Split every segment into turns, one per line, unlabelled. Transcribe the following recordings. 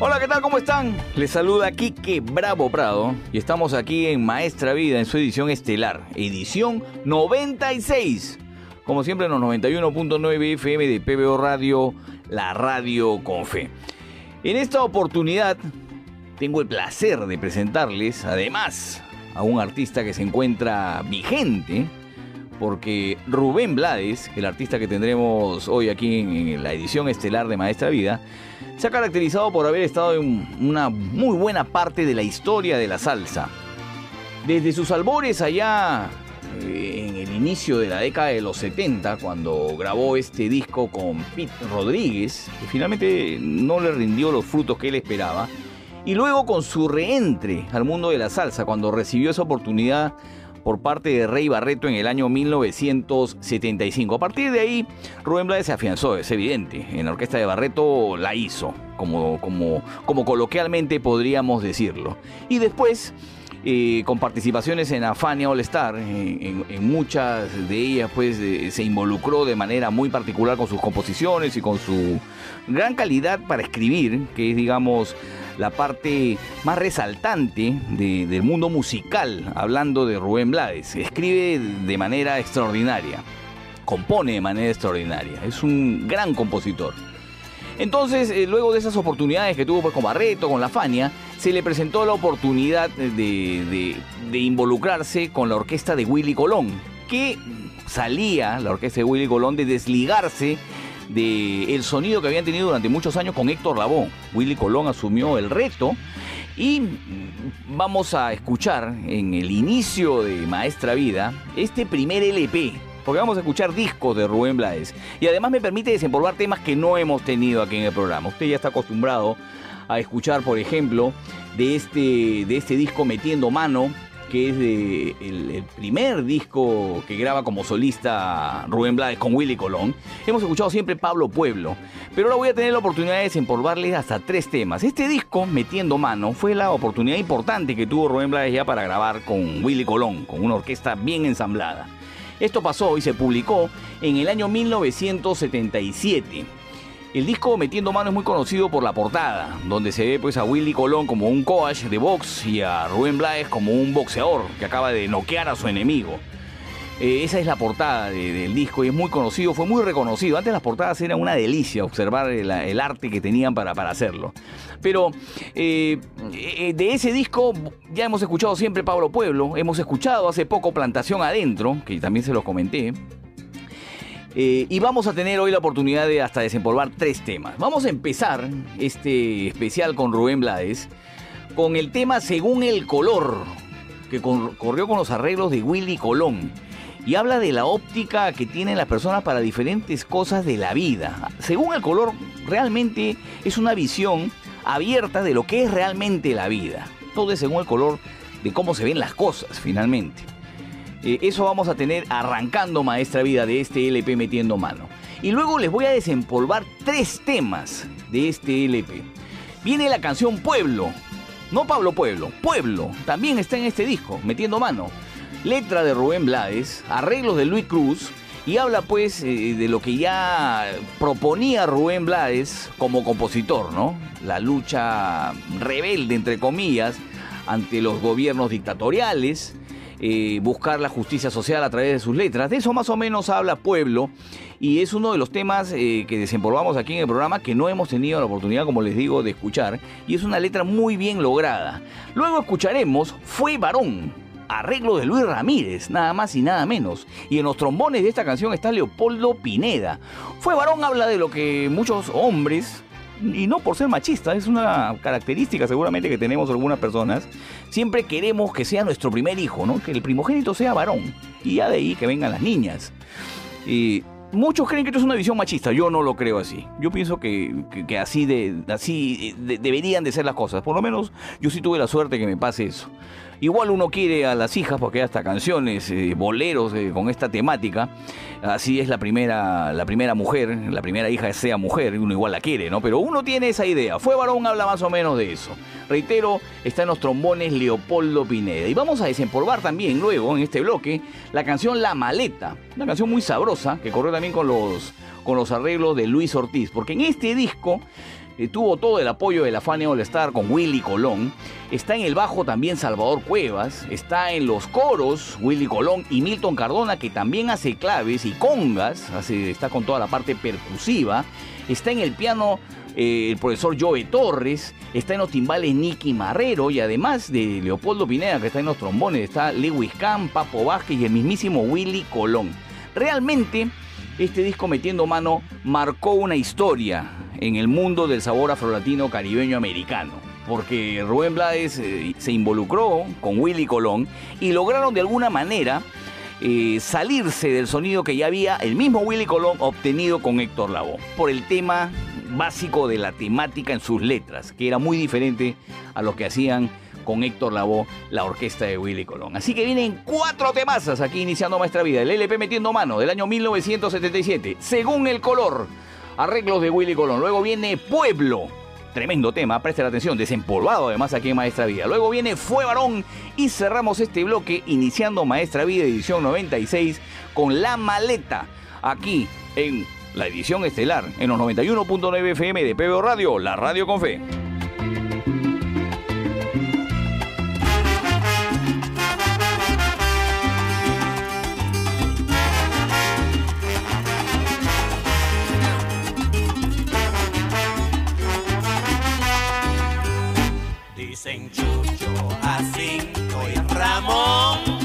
Hola, ¿qué tal? ¿Cómo están? Les saluda Quique Bravo Prado y estamos aquí en Maestra Vida en su edición estelar, edición 96. Como siempre en los 91.9 FM de PBO Radio, la radio con fe. En esta oportunidad tengo el placer de presentarles además a un artista que se encuentra vigente porque Rubén Blades, el artista que tendremos hoy aquí en la edición estelar de Maestra Vida, se ha caracterizado por haber estado en una muy buena parte de la historia de la salsa. Desde sus albores allá eh, en el inicio de la década de los 70, cuando grabó este disco con Pete Rodríguez, que finalmente no le rindió los frutos que él esperaba, y luego con su reentre al mundo de la salsa, cuando recibió esa oportunidad por parte de Rey Barreto en el año 1975. A partir de ahí, Rubén Blades se afianzó, es evidente. En la orquesta de Barreto la hizo, como, como, como coloquialmente podríamos decirlo. Y después, con participaciones en Afania All Star, en, muchas de ellas pues eh, se involucró de manera muy particular con sus composiciones y con su gran calidad para escribir, que es digamos la parte más resaltante de- del mundo musical, hablando de Rubén Blades. Escribe de manera extraordinaria, compone de manera extraordinaria, es un gran compositor. Entonces, eh, luego de esas oportunidades que tuvo pues, con Barreto, con la Fania, se le presentó la oportunidad de, involucrarse con la orquesta de Willy Colón, que salía, la orquesta de Willy Colón, de desligarse del el sonido que habían tenido durante muchos años con Héctor Lavoe. Willy Colón asumió el reto y vamos a escuchar en el inicio de Maestra Vida este primer LP. Porque vamos a escuchar discos de Rubén Blades. Y además me permite desempolvar temas que no hemos tenido aquí en el programa. Usted ya está acostumbrado a escuchar, por ejemplo, de este, de este disco Metiendo Mano, que es el, el primer disco que graba como solista Rubén Blades con Willy Colón. Hemos escuchado siempre Pablo Pueblo, pero ahora voy a tener la oportunidad de desempolvarles hasta tres temas. Este disco, Metiendo Mano, fue la oportunidad importante que tuvo Rubén Blades ya para grabar con Willy Colón, con una orquesta bien ensamblada. Esto pasó y se publicó en el año 1977. El disco Metiendo Mano es muy conocido por la portada, donde se ve pues a Willy Colón como un coach de box y a Rubén Blades como un boxeador que acaba de noquear a su enemigo. Eh, esa es la portada de- del disco y es muy conocido, fue muy reconocido. Antes las portadas eran una delicia observar el, arte que tenían para, para hacerlo. Pero eh, eh, de ese disco ya hemos escuchado siempre Pablo Pueblo, hemos escuchado hace poco Plantación Adentro, que también se los comenté. Y vamos a tener hoy la oportunidad de hasta desempolvar tres temas. Vamos a empezar este especial con Rubén Blades con el tema Según el color, que cor- corrió con los arreglos de Willy Colón. Y habla de la óptica que tienen las personas para diferentes cosas de la vida. Según el color, realmente es una visión abierta de lo que es realmente la vida. Todo es según el color de cómo se ven las cosas, finalmente. Eh, eso vamos a tener arrancando Maestra Vida de este LP metiendo mano. Y luego les voy a desempolvar tres temas de este LP. Viene la canción Pueblo. No Pablo Pueblo, Pueblo. También está en este disco, metiendo mano. Letra de Rubén Blades, arreglos de Luis Cruz. Y habla pues eh, de lo que ya proponía Rubén Blades como compositor, ¿no? La lucha rebelde, entre comillas, ante los gobiernos dictatoriales, eh, buscar la justicia social a través de sus letras. De eso más o menos habla Pueblo y es uno de los temas eh, que desempolvamos aquí en el programa que no hemos tenido la oportunidad, como les digo, de escuchar y es una letra muy bien lograda. Luego escucharemos Fue varón. Arreglo de Luis Ramírez, nada más y nada menos. Y en los trombones de esta canción está Leopoldo Pineda. Fue varón habla de lo que muchos hombres y no por ser machista, es una característica seguramente que tenemos algunas personas. Siempre queremos que sea nuestro primer hijo, ¿no? Que el primogénito sea varón. Y ya de ahí que vengan las niñas. Y Muchos creen que esto es una visión machista. Yo no lo creo así. Yo pienso que, que, así, de, así deberían de ser las cosas. Por lo menos yo sí tuve la suerte que me pase eso. Igual uno quiere a las hijas porque hay hasta canciones, eh, boleros eh, con esta temática. Así es la primera, la primera mujer, la primera hija sea mujer, uno igual la quiere, ¿no? Pero uno tiene esa idea. Fue varón, habla más o menos de eso. Reitero, está en los trombones Leopoldo Pineda. Y vamos a desempolvar también luego en este bloque la canción La Maleta, una canción muy sabrosa que corrió también con los, con los arreglos de Luis Ortiz, porque en este disco tuvo todo el apoyo de la Fania All Star con Willy Colón. Está en el bajo también Salvador Cuevas. Está en los coros Willy Colón y Milton Cardona, que también hace claves y congas. está con toda la parte percusiva. Está en el piano eh, el profesor Joe Torres. Está en los timbales Nicky Marrero. Y además de Leopoldo Pineda, que está en los trombones, está Lewis Kahn, Papo Vázquez y el mismísimo Willy Colón. Realmente, este disco Metiendo Mano marcó una historia en el mundo del sabor afrolatino caribeño americano. Porque Rubén Blades eh, se involucró con Willy Colón y lograron de alguna manera eh, salirse del sonido que ya había el mismo Willy Colón obtenido con Héctor Lavoe. Por el tema básico de la temática en sus letras, que era muy diferente a lo que hacían con Héctor Lavoe, la orquesta de Willy Colón. Así que vienen cuatro temazas aquí iniciando nuestra vida. El LP Metiendo Mano del año 1977. Según el color arreglos de Willy Colón. Luego viene Pueblo, tremendo tema, presten atención, desempolvado además aquí en Maestra Vida. Luego viene Fue Varón y cerramos este bloque iniciando Maestra Vida edición 96 con La Maleta, aquí en la edición estelar, en los 91.9 FM de PBO Radio, la radio con fe.
Dicen Chucho, Jacinto y Ramón,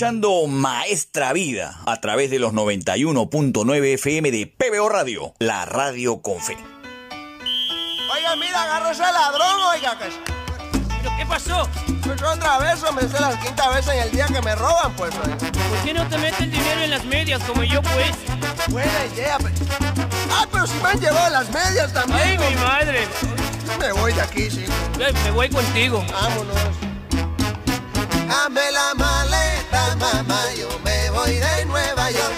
escuchando Maestra Vida a través de los 91.9 FM de PBO Radio, la radio con fe.
Oiga, mira, agarro ese ladrón, oiga, que
¿Pero qué pasó?
pues otra vez, o me sé la quinta vez en el día que me roban, pues. oiga.
¿Por qué no te metes el dinero en las medias como yo, pues?
Buena idea, pero... Ah, pero si me han llevado las medias también.
¡Ay, mi
hombre.
madre!
Me voy de aquí, sí.
Me voy contigo.
Vámonos. Dame la maleta, mamá, yo me voy de Nueva York.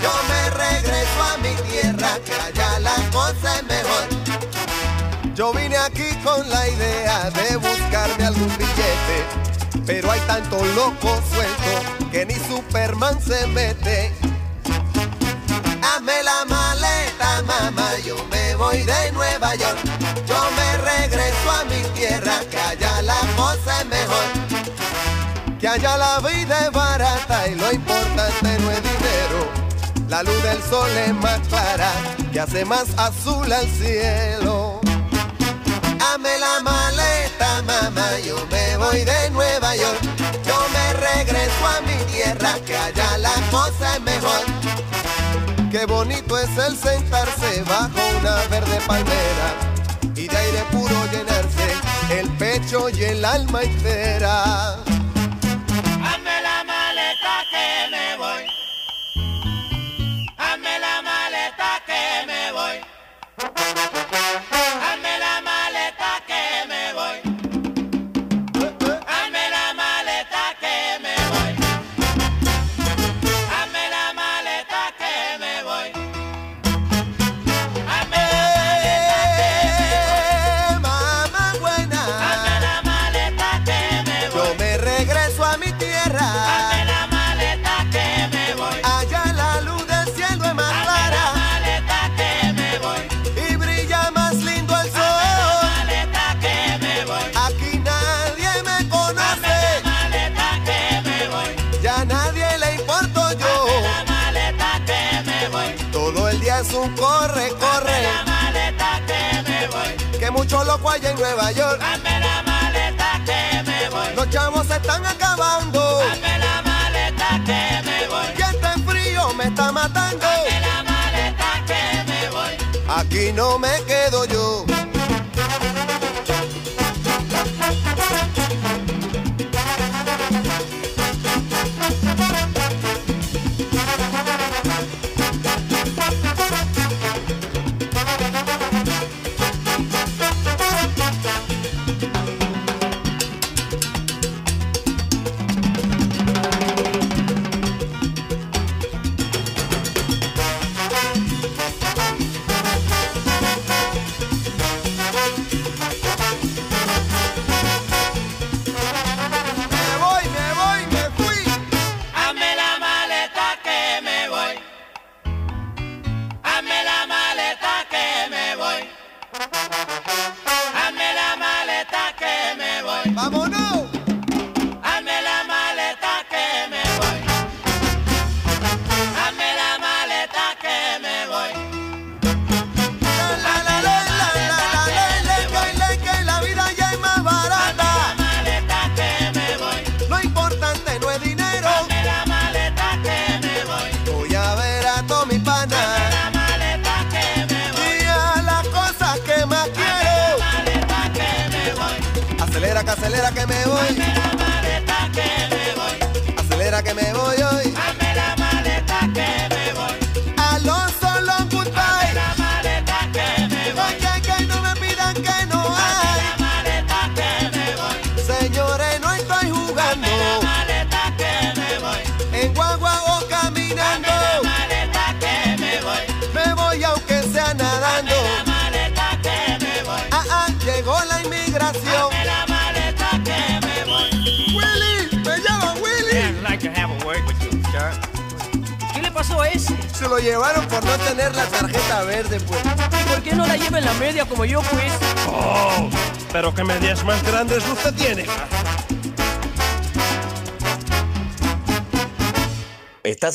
Yo me regreso a mi tierra, que allá la cosa es mejor. Yo vine aquí con la idea de buscarme algún billete, pero hay tanto loco suelto que ni Superman se mete. Dame la maleta, mamá, yo me voy de Nueva York. Yo me regreso a mi tierra, que allá la cosa es mejor. Que allá la vida es barata y lo importante no es dinero. La luz del sol es más clara, que hace más azul al cielo. Dame la maleta, mamá, yo me voy de Nueva York. Yo me regreso a mi tierra, que allá la cosa es mejor. Qué bonito es el sentarse bajo una verde palmera y de aire puro llenarse el pecho y el alma entera. Mucho loco hay en Nueva York.
Hazme la maleta que me voy.
Los chavos se están acabando.
Dame la maleta que me voy.
Y este frío me está matando.
Dame la maleta que me voy.
Aquí no me quedo yo.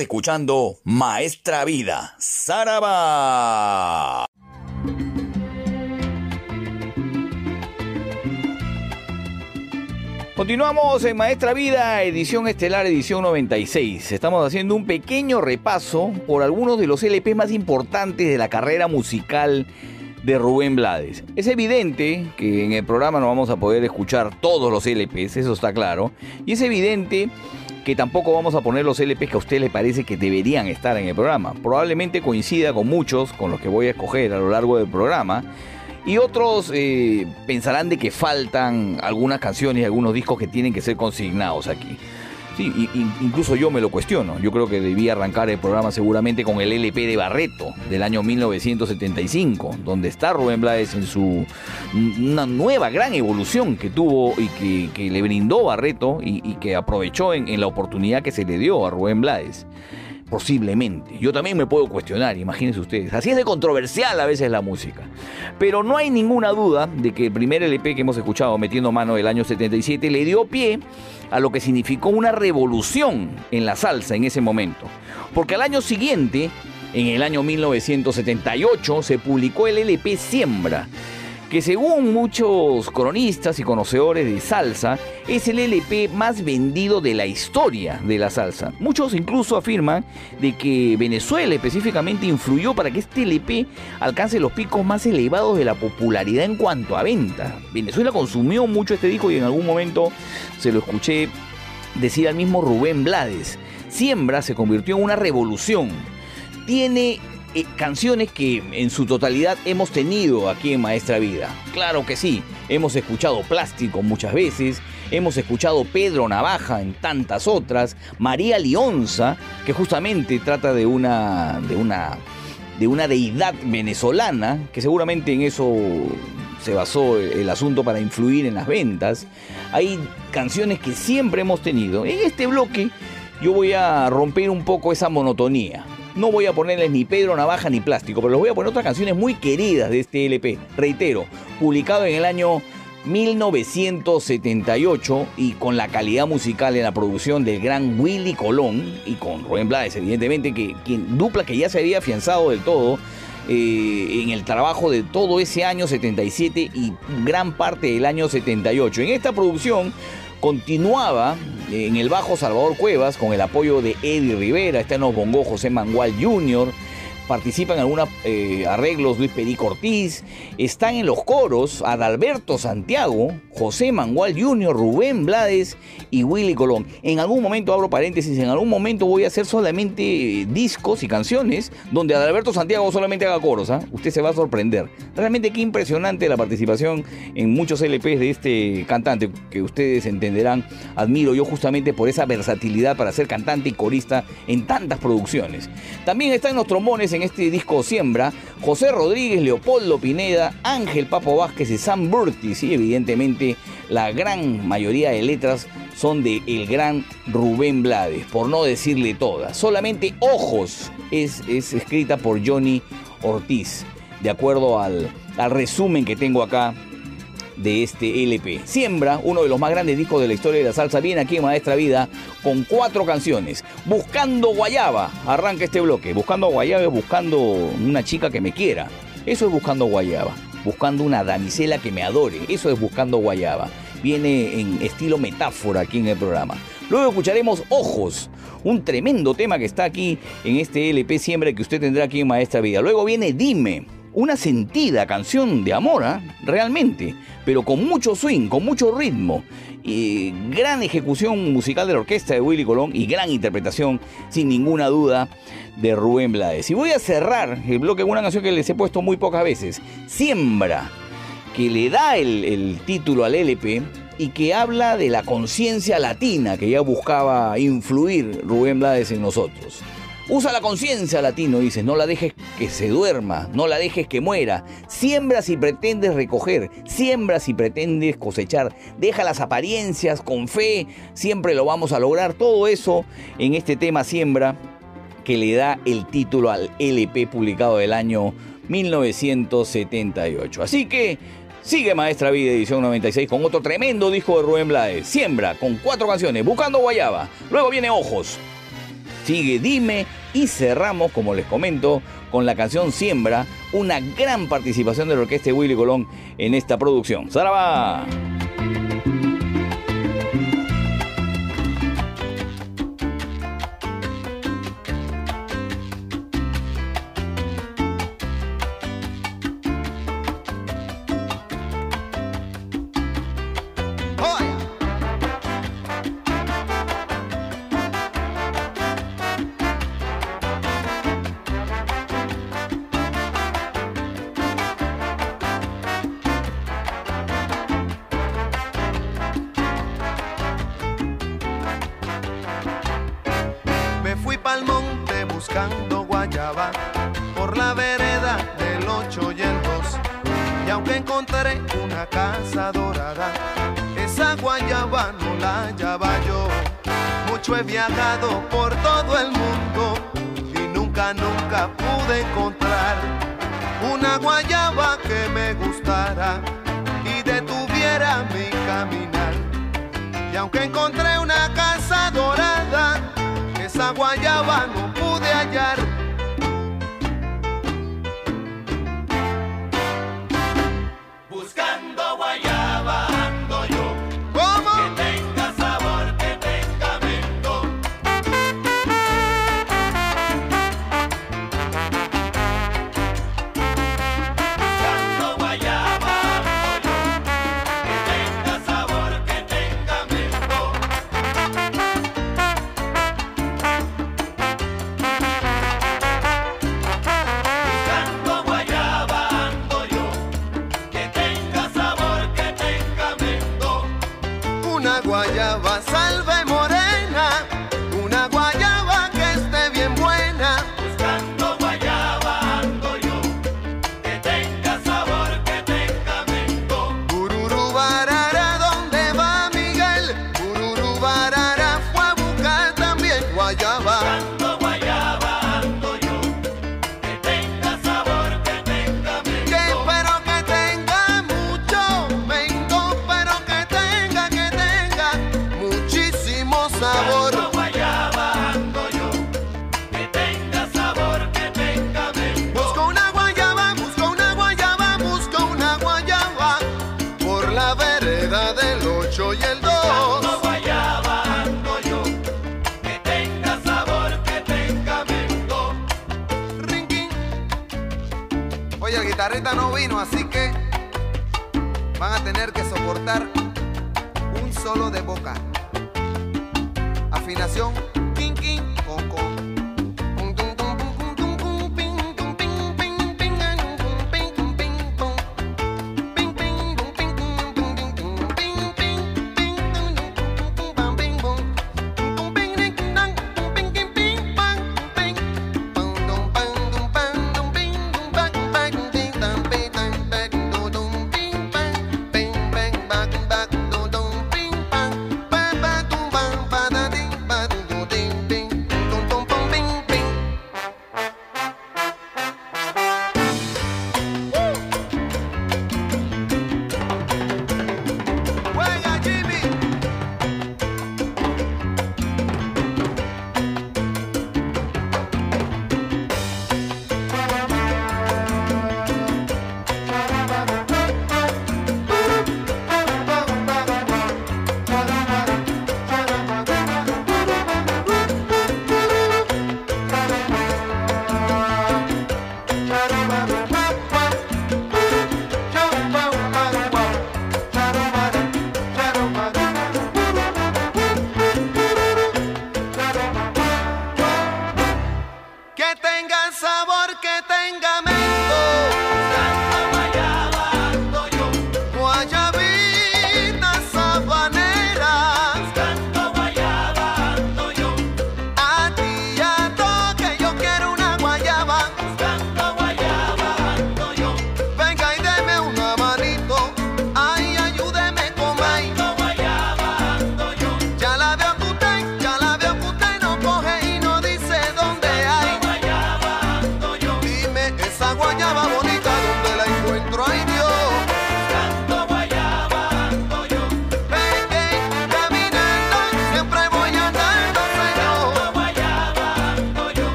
Escuchando Maestra Vida, Saraba. Continuamos en Maestra Vida, edición estelar, edición 96. Estamos haciendo un pequeño repaso por algunos de los LP más importantes de la carrera musical de Rubén Blades. Es evidente que en el programa no vamos a poder escuchar todos los LPs, eso está claro. Y es evidente que tampoco vamos a poner los LPs que a usted le parece que deberían estar en el programa. Probablemente coincida con muchos, con los que voy a escoger a lo largo del programa. Y otros eh, pensarán de que faltan algunas canciones y algunos discos que tienen que ser consignados aquí. Sí, incluso yo me lo cuestiono. Yo creo que debía arrancar el programa seguramente con el LP de Barreto del año 1975, donde está Rubén Blades en su una nueva gran evolución que tuvo y que, le brindó Barreto y, y que aprovechó en, en la oportunidad que se le dio a Rubén Blades. Posiblemente. Yo también me puedo cuestionar, imagínense ustedes. Así es de controversial a veces la música. Pero no hay ninguna duda de que el primer LP que hemos escuchado, Metiendo Mano del año 77, le dio pie a lo que significó una revolución en la salsa en ese momento. Porque al año siguiente, en el año 1978, se publicó el LP Siembra, que según muchos cronistas y conocedores de salsa, es el LP más vendido de la historia de la salsa. Muchos incluso afirman de que Venezuela específicamente influyó para que este LP alcance los picos más elevados de la popularidad en cuanto a venta. Venezuela consumió mucho este disco y en algún momento se lo escuché decir al mismo Rubén Blades. Siembra se convirtió en una revolución. Tiene eh, canciones que en su totalidad hemos tenido aquí en Maestra Vida. Claro que sí, hemos escuchado Plástico muchas veces, hemos escuchado Pedro Navaja en tantas otras, María Lionza, que justamente trata de una de una de una deidad venezolana, que seguramente en eso se basó el asunto para influir en las ventas. Hay canciones que siempre hemos tenido. En este bloque yo voy a romper un poco esa monotonía. No voy a ponerles ni Pedro Navaja ni Plástico, pero les voy a poner otras canciones muy queridas de este LP. Reitero, publicado en el año 1978 y con la calidad musical en la producción del gran Willy Colón y con Rubén Blades, evidentemente, que quien dupla que ya se había afianzado del todo eh, en el trabajo de todo ese año 77 y gran parte del año 78. En esta producción continuaba en el bajo Salvador Cuevas con el apoyo de Eddie Rivera, está en los bongos José Mangual Jr., participan en algunos eh, arreglos Luis Perico Ortiz, están en los coros Adalberto Santiago, José Mangual Jr., Rubén Blades y Willy Colón. En algún momento, abro paréntesis, en algún momento voy a hacer solamente eh, discos y canciones donde Adalberto Santiago solamente haga coros. ¿ah? Usted se va a sorprender. Realmente qué impresionante la participación en muchos LPs de este cantante que ustedes entenderán. Admiro yo justamente por esa versatilidad para ser cantante y corista en tantas producciones. También están los trombones en este disco Siembra, José Rodríguez, Leopoldo Pineda, Ángel Papo Vázquez y Sam Burtis y evidentemente la gran mayoría de letras son de el gran Rubén Blades, por no decirle todas. Solamente Ojos es, es escrita por Johnny Ortiz, de acuerdo al, al resumen que tengo acá de este LP. Siembra, uno de los más grandes discos de la historia de la salsa, viene aquí en Maestra Vida con cuatro canciones. Buscando Guayaba, arranca este bloque. Buscando Guayaba es buscando una chica que me quiera. Eso es buscando Guayaba. Buscando una damisela que me adore. Eso es buscando Guayaba. Viene en estilo metáfora aquí en el programa. Luego escucharemos Ojos, un tremendo tema que está aquí en este LP Siembra que usted tendrá aquí en Maestra Vida. Luego viene Dime, una sentida canción de amor, ¿ah? realmente, pero con mucho swing, con mucho ritmo. Y gran ejecución musical de la orquesta de Willy Colón y gran interpretación, sin ninguna duda, de Rubén Blades. Y voy a cerrar el bloque con una canción que les he puesto muy pocas veces, Siembra, que le da el, el título al LP y que habla de la conciencia latina que ya buscaba influir Rubén Blades en nosotros. Usa la conciencia latino, dices, no la dejes que se duerma, no la dejes que muera. Siembra si pretendes recoger, siembra si pretendes cosechar. Deja las apariencias con fe, siempre lo vamos a lograr. Todo eso en este tema Siembra que le da el título al LP publicado del año 1978. Así que sigue Maestra Vida edición 96 con otro tremendo disco de Rubén Blades. Siembra con cuatro canciones, Buscando Guayaba. Luego viene Ojos. Sigue Dime y cerramos, como les comento, con la canción Siembra, una gran participación de la orquesta Willy Colón en esta producción. ¡Zaraba!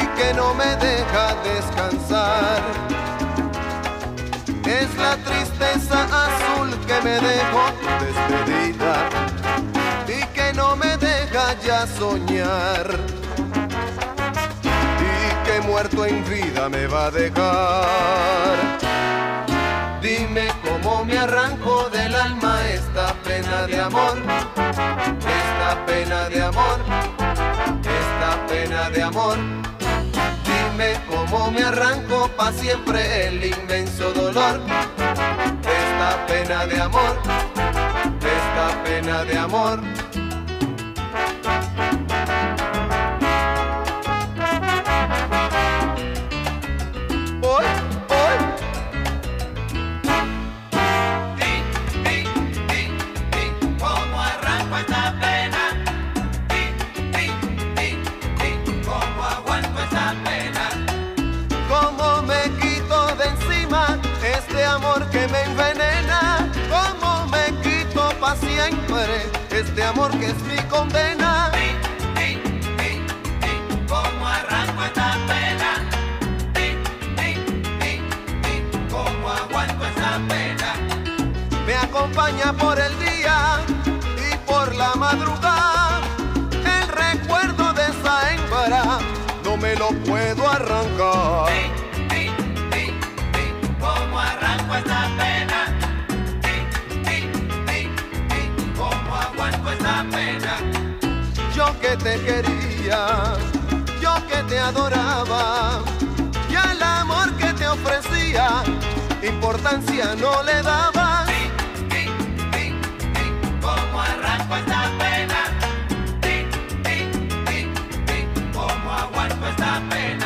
Y que no me deja descansar. Es la tristeza azul que me dejó despedida y que no me deja ya soñar. Y que muerto en vida me va a dejar. Dime cómo me arranco del alma esta pena de amor, esta pena de amor, pena de amor. Dime cómo me arranco pa' siempre el inmenso dolor, esta pena de amor, esta pena de amor. Condena?
¿Cómo arranco esta pena? ¿Cómo aguanto esta pena?
Me acompaña por el día y por la madrugada. El recuerdo de esa hembra no me lo puedo arrancar.
¿Cómo arranco esta pena? ¿Cómo aguanto esta pena?
Que te quería, yo que te adoraba, y al amor que te ofrecía, importancia no le daba.
¿Cómo arranco esta pena? ¿Cómo aguanto esta pena?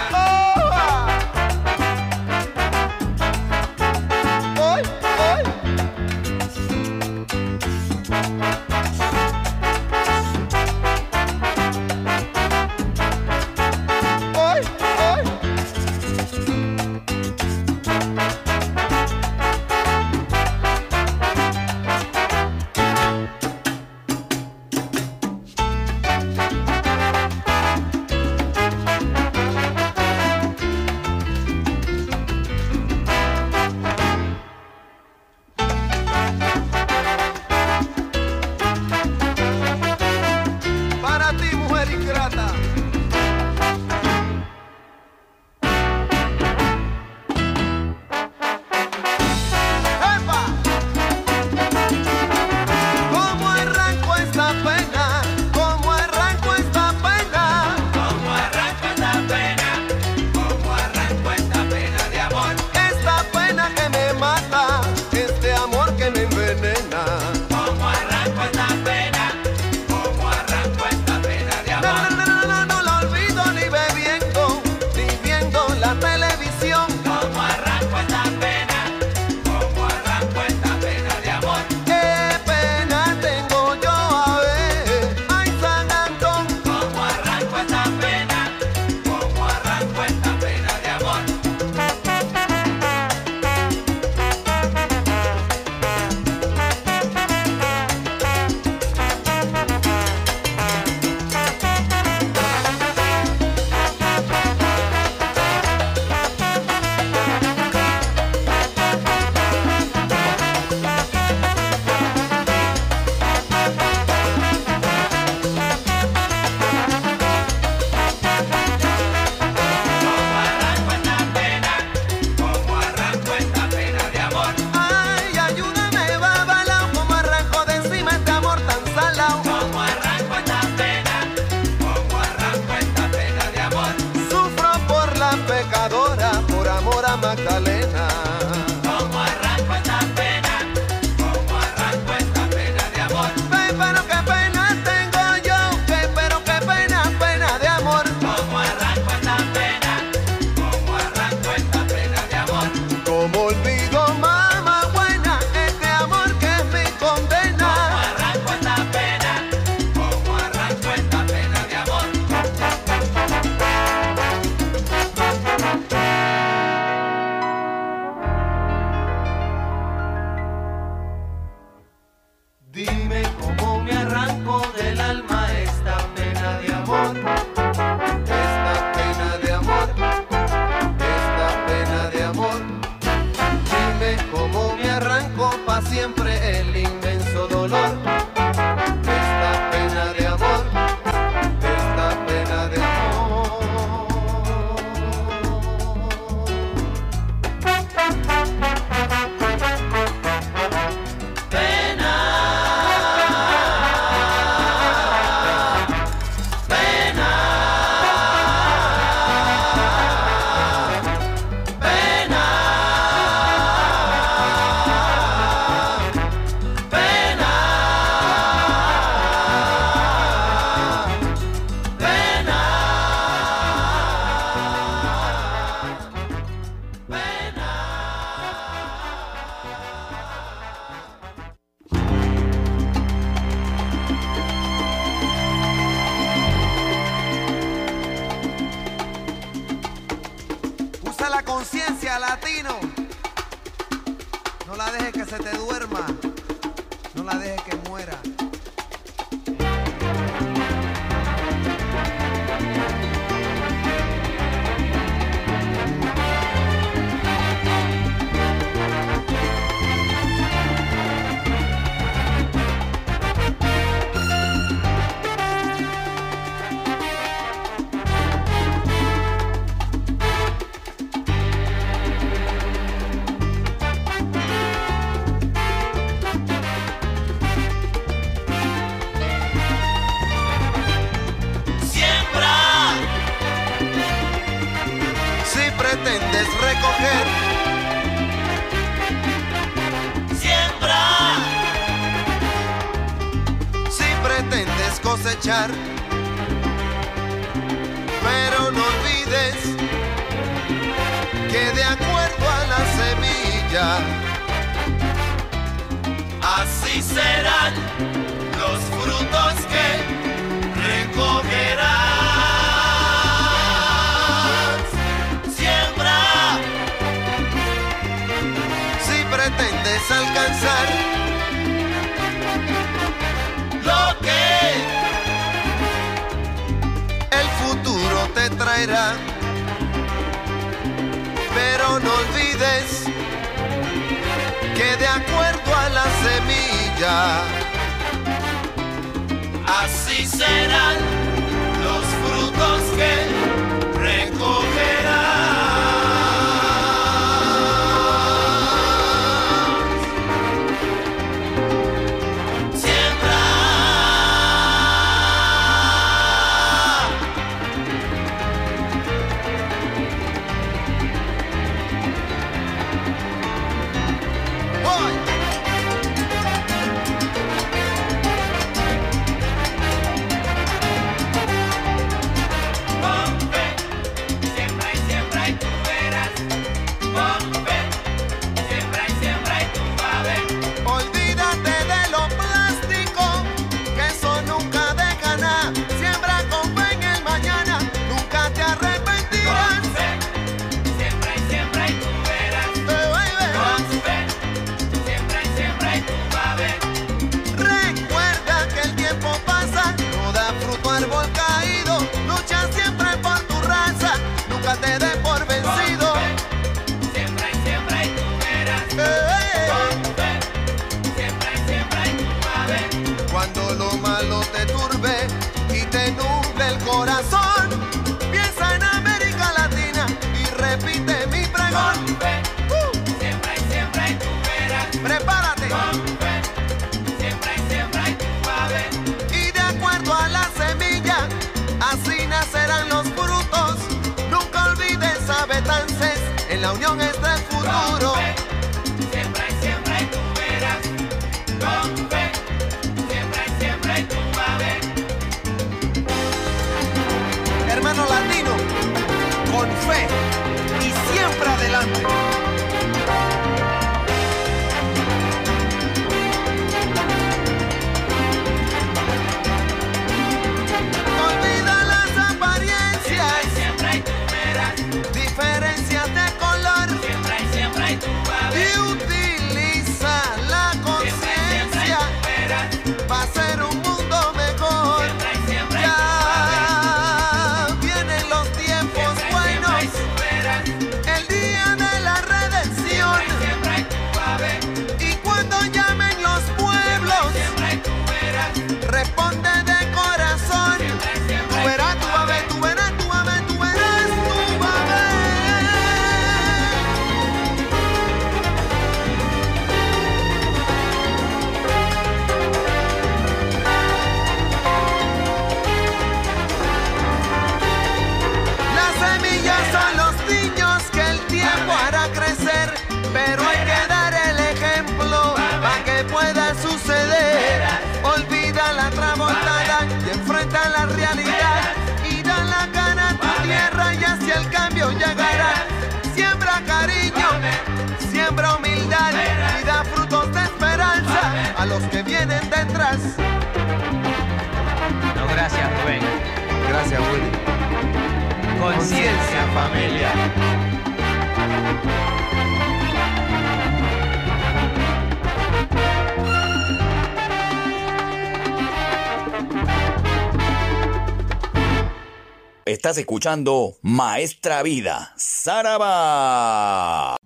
Estás escuchando Maestra Vida, Saraba.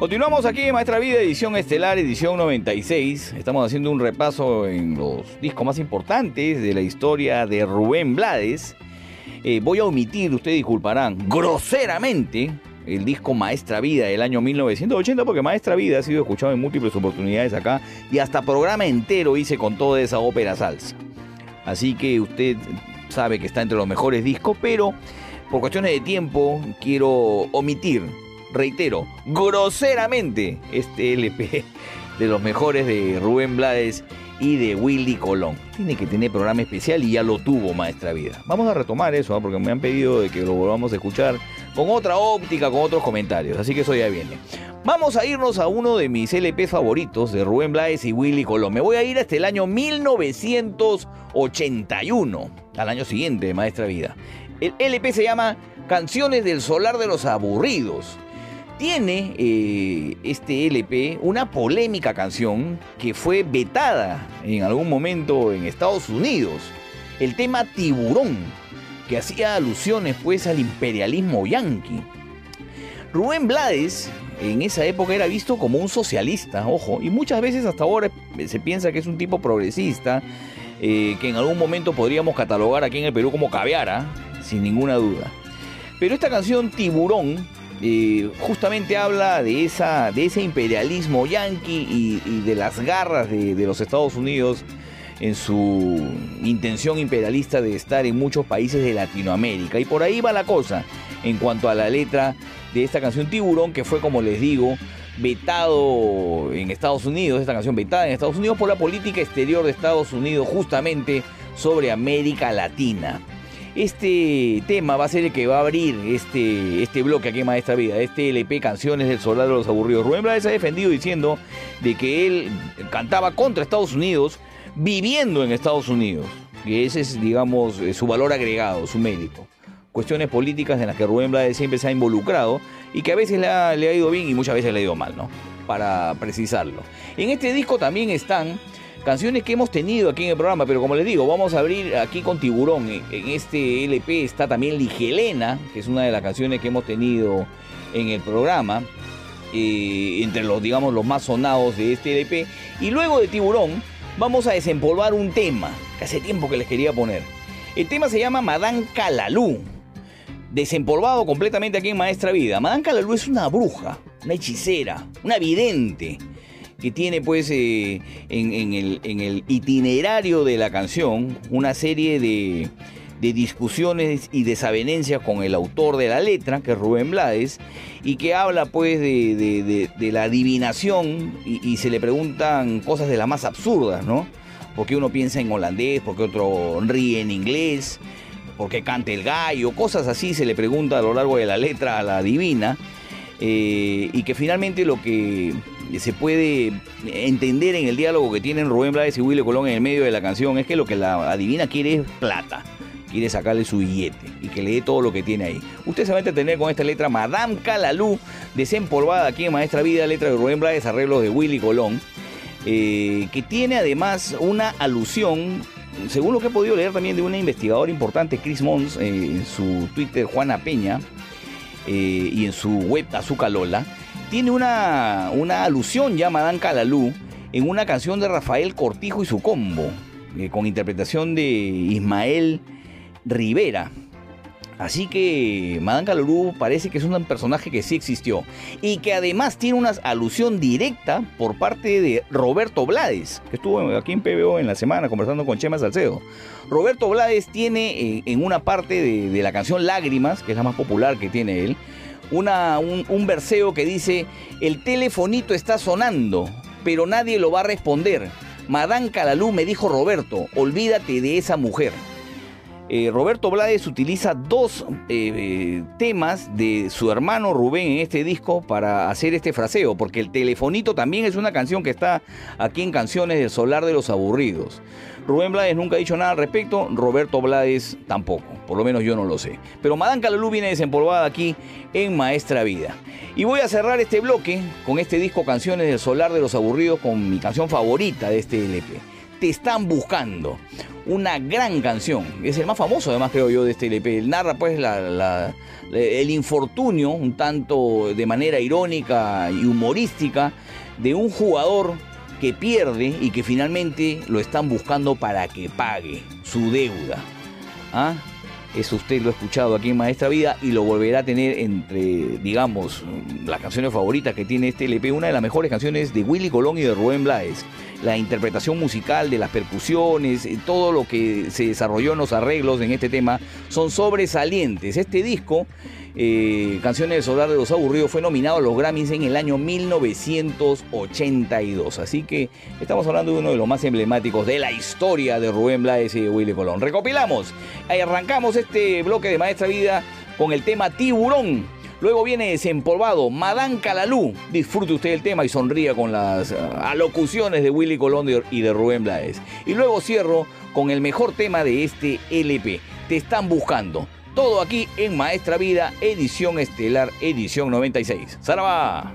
Continuamos aquí en Maestra Vida, edición estelar, edición 96. Estamos haciendo un repaso en los discos más importantes de la historia de Rubén Blades. Eh, voy a omitir, ustedes disculparán, groseramente el disco Maestra Vida del año 1980, porque Maestra Vida ha sido escuchado en múltiples oportunidades acá y hasta programa entero hice con toda esa ópera salsa. Así que usted sabe que está entre los mejores discos, pero por cuestiones de tiempo quiero omitir, reitero, groseramente este LP de los mejores de Rubén Blades y de Willy Colón. Tiene que tener programa especial y ya lo tuvo Maestra Vida. Vamos a retomar eso, ¿ah? porque me han pedido de que lo volvamos a escuchar con otra óptica, con otros comentarios. Así que eso ya viene. Vamos a irnos a uno de mis LP favoritos de Rubén Blades y Willy Colón. Me voy a ir hasta el año 1981, al año siguiente Maestra Vida. El LP se llama Canciones del Solar de los Aburridos. Tiene eh, este LP una polémica canción que fue vetada en algún momento en Estados Unidos. El tema Tiburón, que hacía alusiones pues al imperialismo yanqui. Rubén Blades en esa época era visto como un socialista, ojo, y muchas veces hasta ahora se piensa que es un tipo progresista, eh, que en algún momento podríamos catalogar aquí en el Perú como caviara, sin ninguna duda. Pero esta canción Tiburón eh, justamente habla de, esa, de ese imperialismo yanqui y, de las garras de los Estados Unidos en su intención imperialista de estar en muchos países de Latinoamérica. Y por ahí va la cosa en cuanto a la letra de esta canción Tiburón, que fue, como les digo, vetado en Estados Unidos, esta canción vetada en Estados Unidos por la política exterior de Estados Unidos justamente sobre América Latina. Este tema va a ser el que va a abrir este, este bloque aquí en Maestra Vida, este LP Canciones del Soldado de los Aburridos. Rubén Blades ha defendido diciendo de que él cantaba contra Estados Unidos, viviendo en Estados Unidos. Y ese es, digamos, eh, su valor agregado, su mérito. Cuestiones políticas en las que Rubén Blades siempre se ha involucrado y que a veces le ha, ido bien y muchas veces le ha ido mal, ¿no? Para precisarlo. En este disco también están canciones que hemos tenido aquí en el programa, pero como les digo, vamos a abrir aquí con Tiburón. En este LP está también Ligelena, que es una de las canciones que hemos tenido en el programa, eh, entre los, digamos, los más sonados de este LP. Y luego de Tiburón, vamos a desempolvar un tema que hace tiempo que les quería poner. El tema se llama Madame Calalú, desempolvado completamente aquí en Maestra Vida. Madame Calalú es una bruja, una hechicera, una vidente que tiene pues eh, en, el itinerario de la canción una serie de, de discusiones y desavenencias con el autor de la letra, que es Rubén Blades, y que habla pues de, de- la adivinación y, y se le preguntan cosas de las más absurdas, ¿no? Porque uno piensa en holandés, porque otro ríe en inglés, porque canta el gallo, cosas así se le pregunta a lo largo de la letra a la divina, eh, y que finalmente lo que se puede entender en el diálogo que tienen Rubén Blades y Willy Colón en el medio de la canción es que lo que la adivina quiere es plata. Quiere sacarle su billete y que le dé todo lo que tiene ahí. Usted se va a entretener con esta letra Madame Calalú, desempolvada aquí en Maestra Vida, letra de Rubén Blades, arreglos de Willy Colón, eh, que tiene además una alusión, según lo que he podido leer también de una investigadora importante, Chris Mons, eh, en su Twitter, Juana Peña, eh, y en su web Azúcar Lola, tiene una, una alusión ya Madame Calalú en una canción de Rafael Cortijo y su combo, con interpretación de Ismael Rivera. Así que Madame Calalú parece que es un personaje que sí existió y que además tiene una alusión directa por parte de Roberto Blades, que estuvo aquí en PBO en la semana conversando con Chema Salcedo. Roberto Blades tiene eh, en una parte de, la canción Lágrimas, que es la más popular que tiene él, un, un verseo que dice, el telefonito está sonando, pero nadie lo va a responder. Madame Calalú me dijo Roberto, olvídate de esa mujer. Eh, Roberto Blades utiliza dos eh, eh, temas de su hermano Rubén en este disco para hacer este fraseo, porque el telefonito también es una canción que está aquí en Canciones del Solar de los Aburridos. Rubén Blades nunca ha dicho nada al respecto, Roberto Blades tampoco, por lo menos yo no lo sé. Pero Madame Calalú viene desempolvada aquí en Maestra Vida. Y voy a cerrar este bloque con este disco Canciones del Solar de los Aburridos con mi canción favorita de este LP. Te están buscando. Una gran canción. Es el más famoso, además, creo yo, de este LP. Narra, pues, el infortunio, un tanto de manera irónica y humorística, de un jugador que pierde y que finalmente lo están buscando para que pague su deuda. ¿Ah? Eso usted lo ha escuchado aquí en Maestra Vida y lo volverá a tener entre, digamos, las canciones favoritas que tiene este LP. Una de las mejores canciones de Willy Colón y de Rubén Blades. La interpretación musical de las percusiones, eh, todo lo que se desarrolló en los arreglos en este tema son sobresalientes. Este disco, eh, Canciones de Solar de los Aburridos, fue nominado a los Grammys en el año 1982. Así que estamos hablando de uno de los más emblemáticos de la historia de Rubén Blades y Willy Colón. Recopilamos, ahí arrancamos este bloque de Maestra Vida con el tema Tiburón. Luego viene desempolvado Madame Calalú. Disfrute usted el tema y sonría con las ah, alocuciones de Willy Colón y de Rubén Blades. Y luego cierro con el mejor tema de este LP. Te están buscando. Todo aquí en Maestra Vida, edición estelar, edición 96. ¡Zaraba!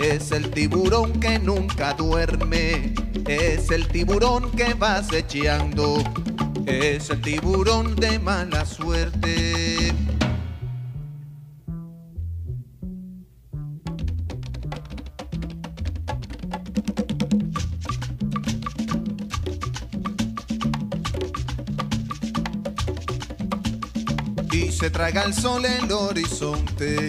es el tiburón que nunca duerme, es el tiburón que va acechando, es el tiburón de mala suerte. y se traga el sol el horizonte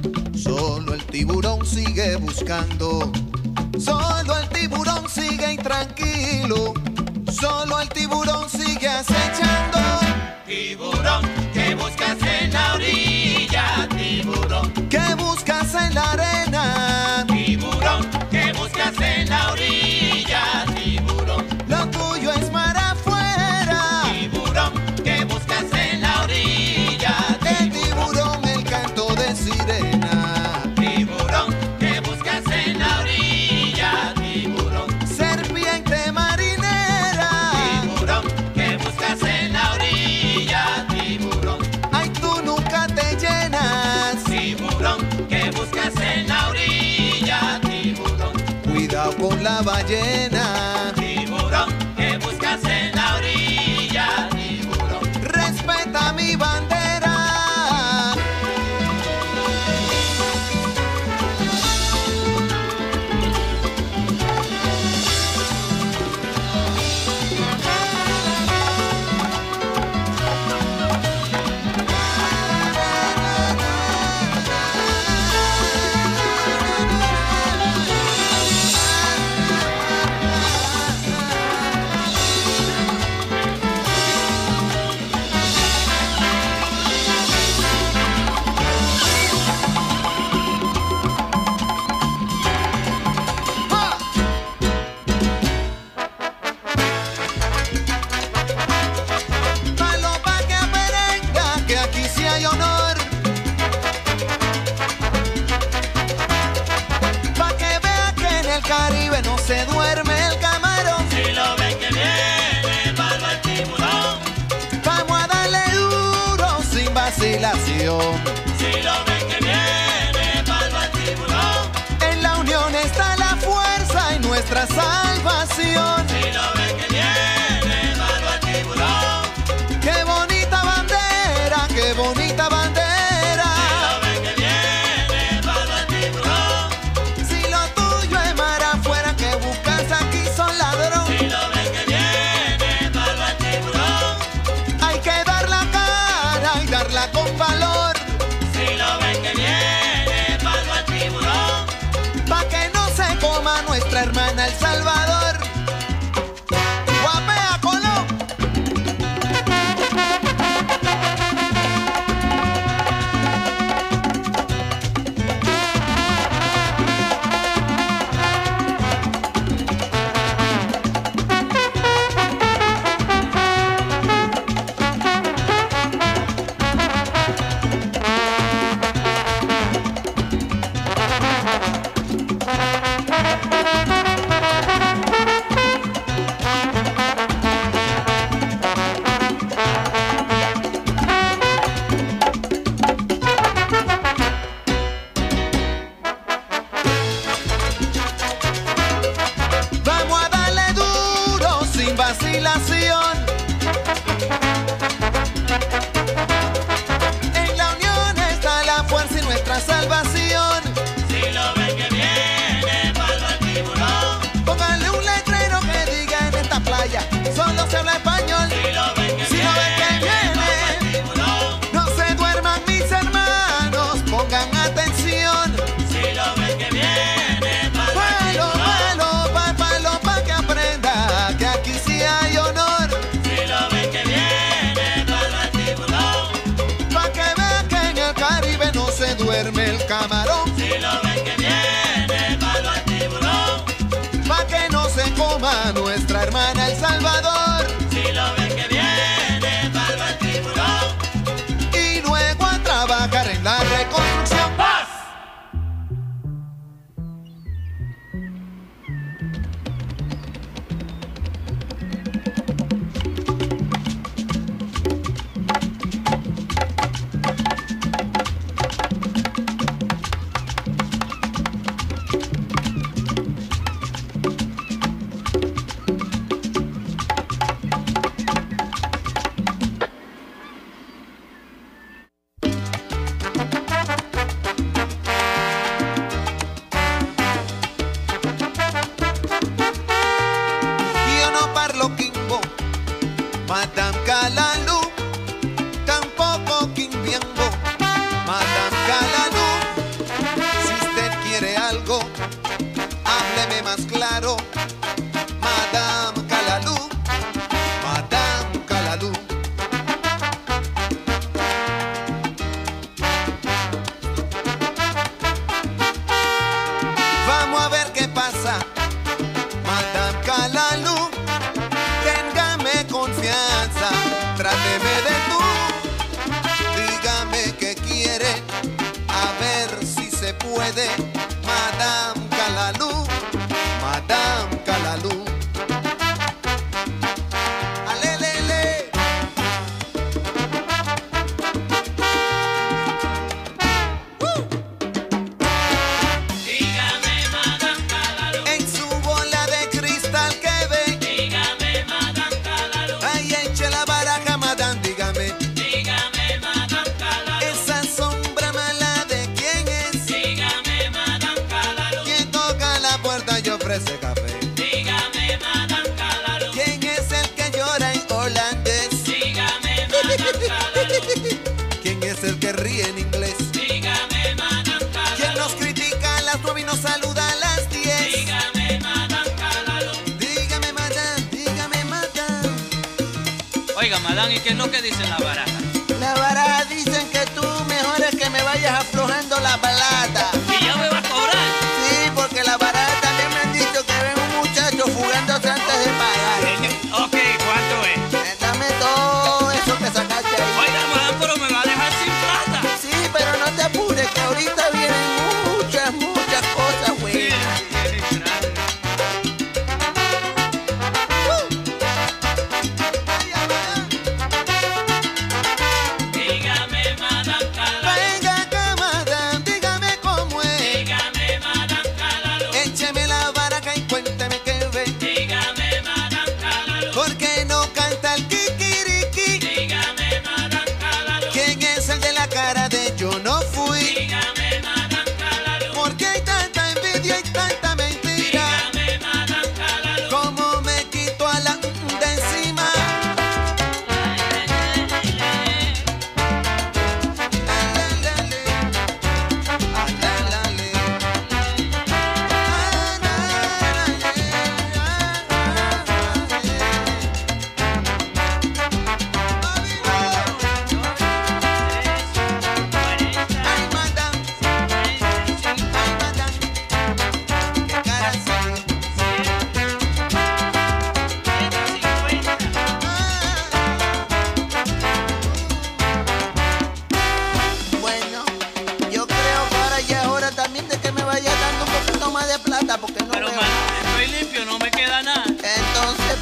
tiburón sigue buscando. Solo el tiburón sigue intranquilo. Solo el tiburón sigue acechando.
Tiburón,
¿qué buscas en la
orilla? Tiburón,
¿qué buscas en la
arena?
again.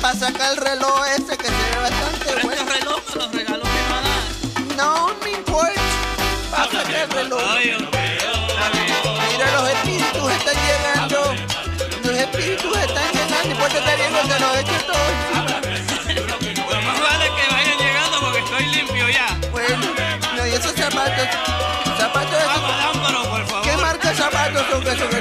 para sacar el reloj ese que se ve bastante
este
bueno.
Reloj los regalos que me
No, no importa. Para sacar el reloj. Mira, los espíritus están llegando. Los espíritus están llegando. Y puede estar viendo que los he hecho todos.
Lo más vale que vayan llegando porque estoy limpio ya.
Bueno, no, y esos zapatos. Zapatos.
Vamos, por favor.
¿Qué marca zapatos son que?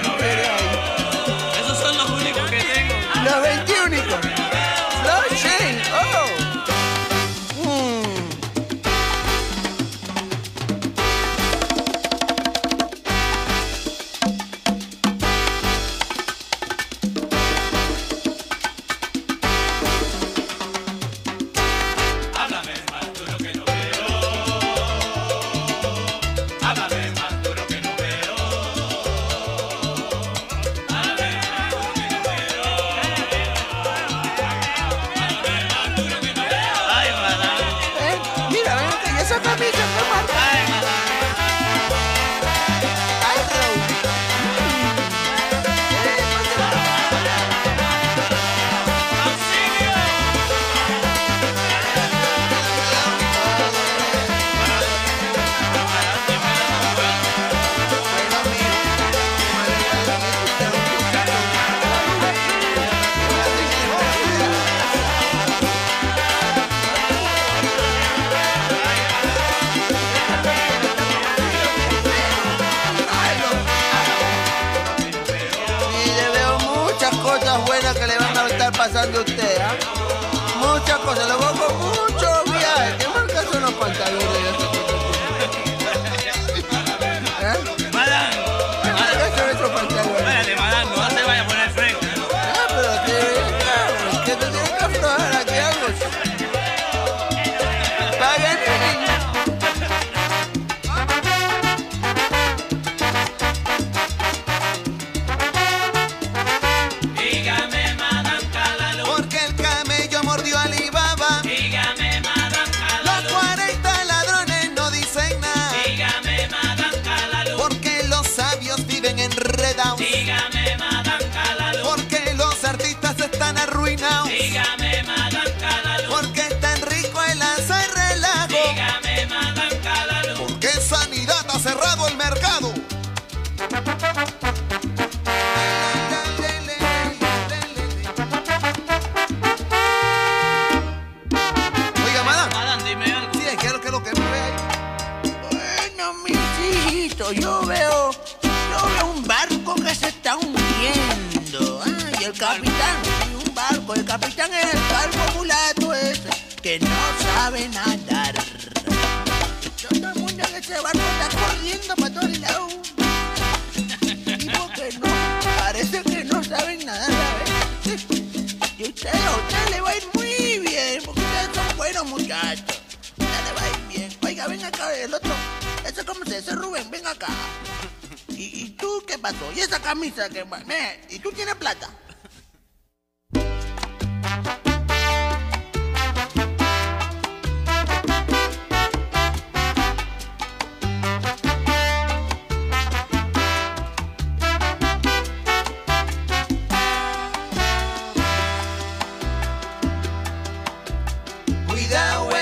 vida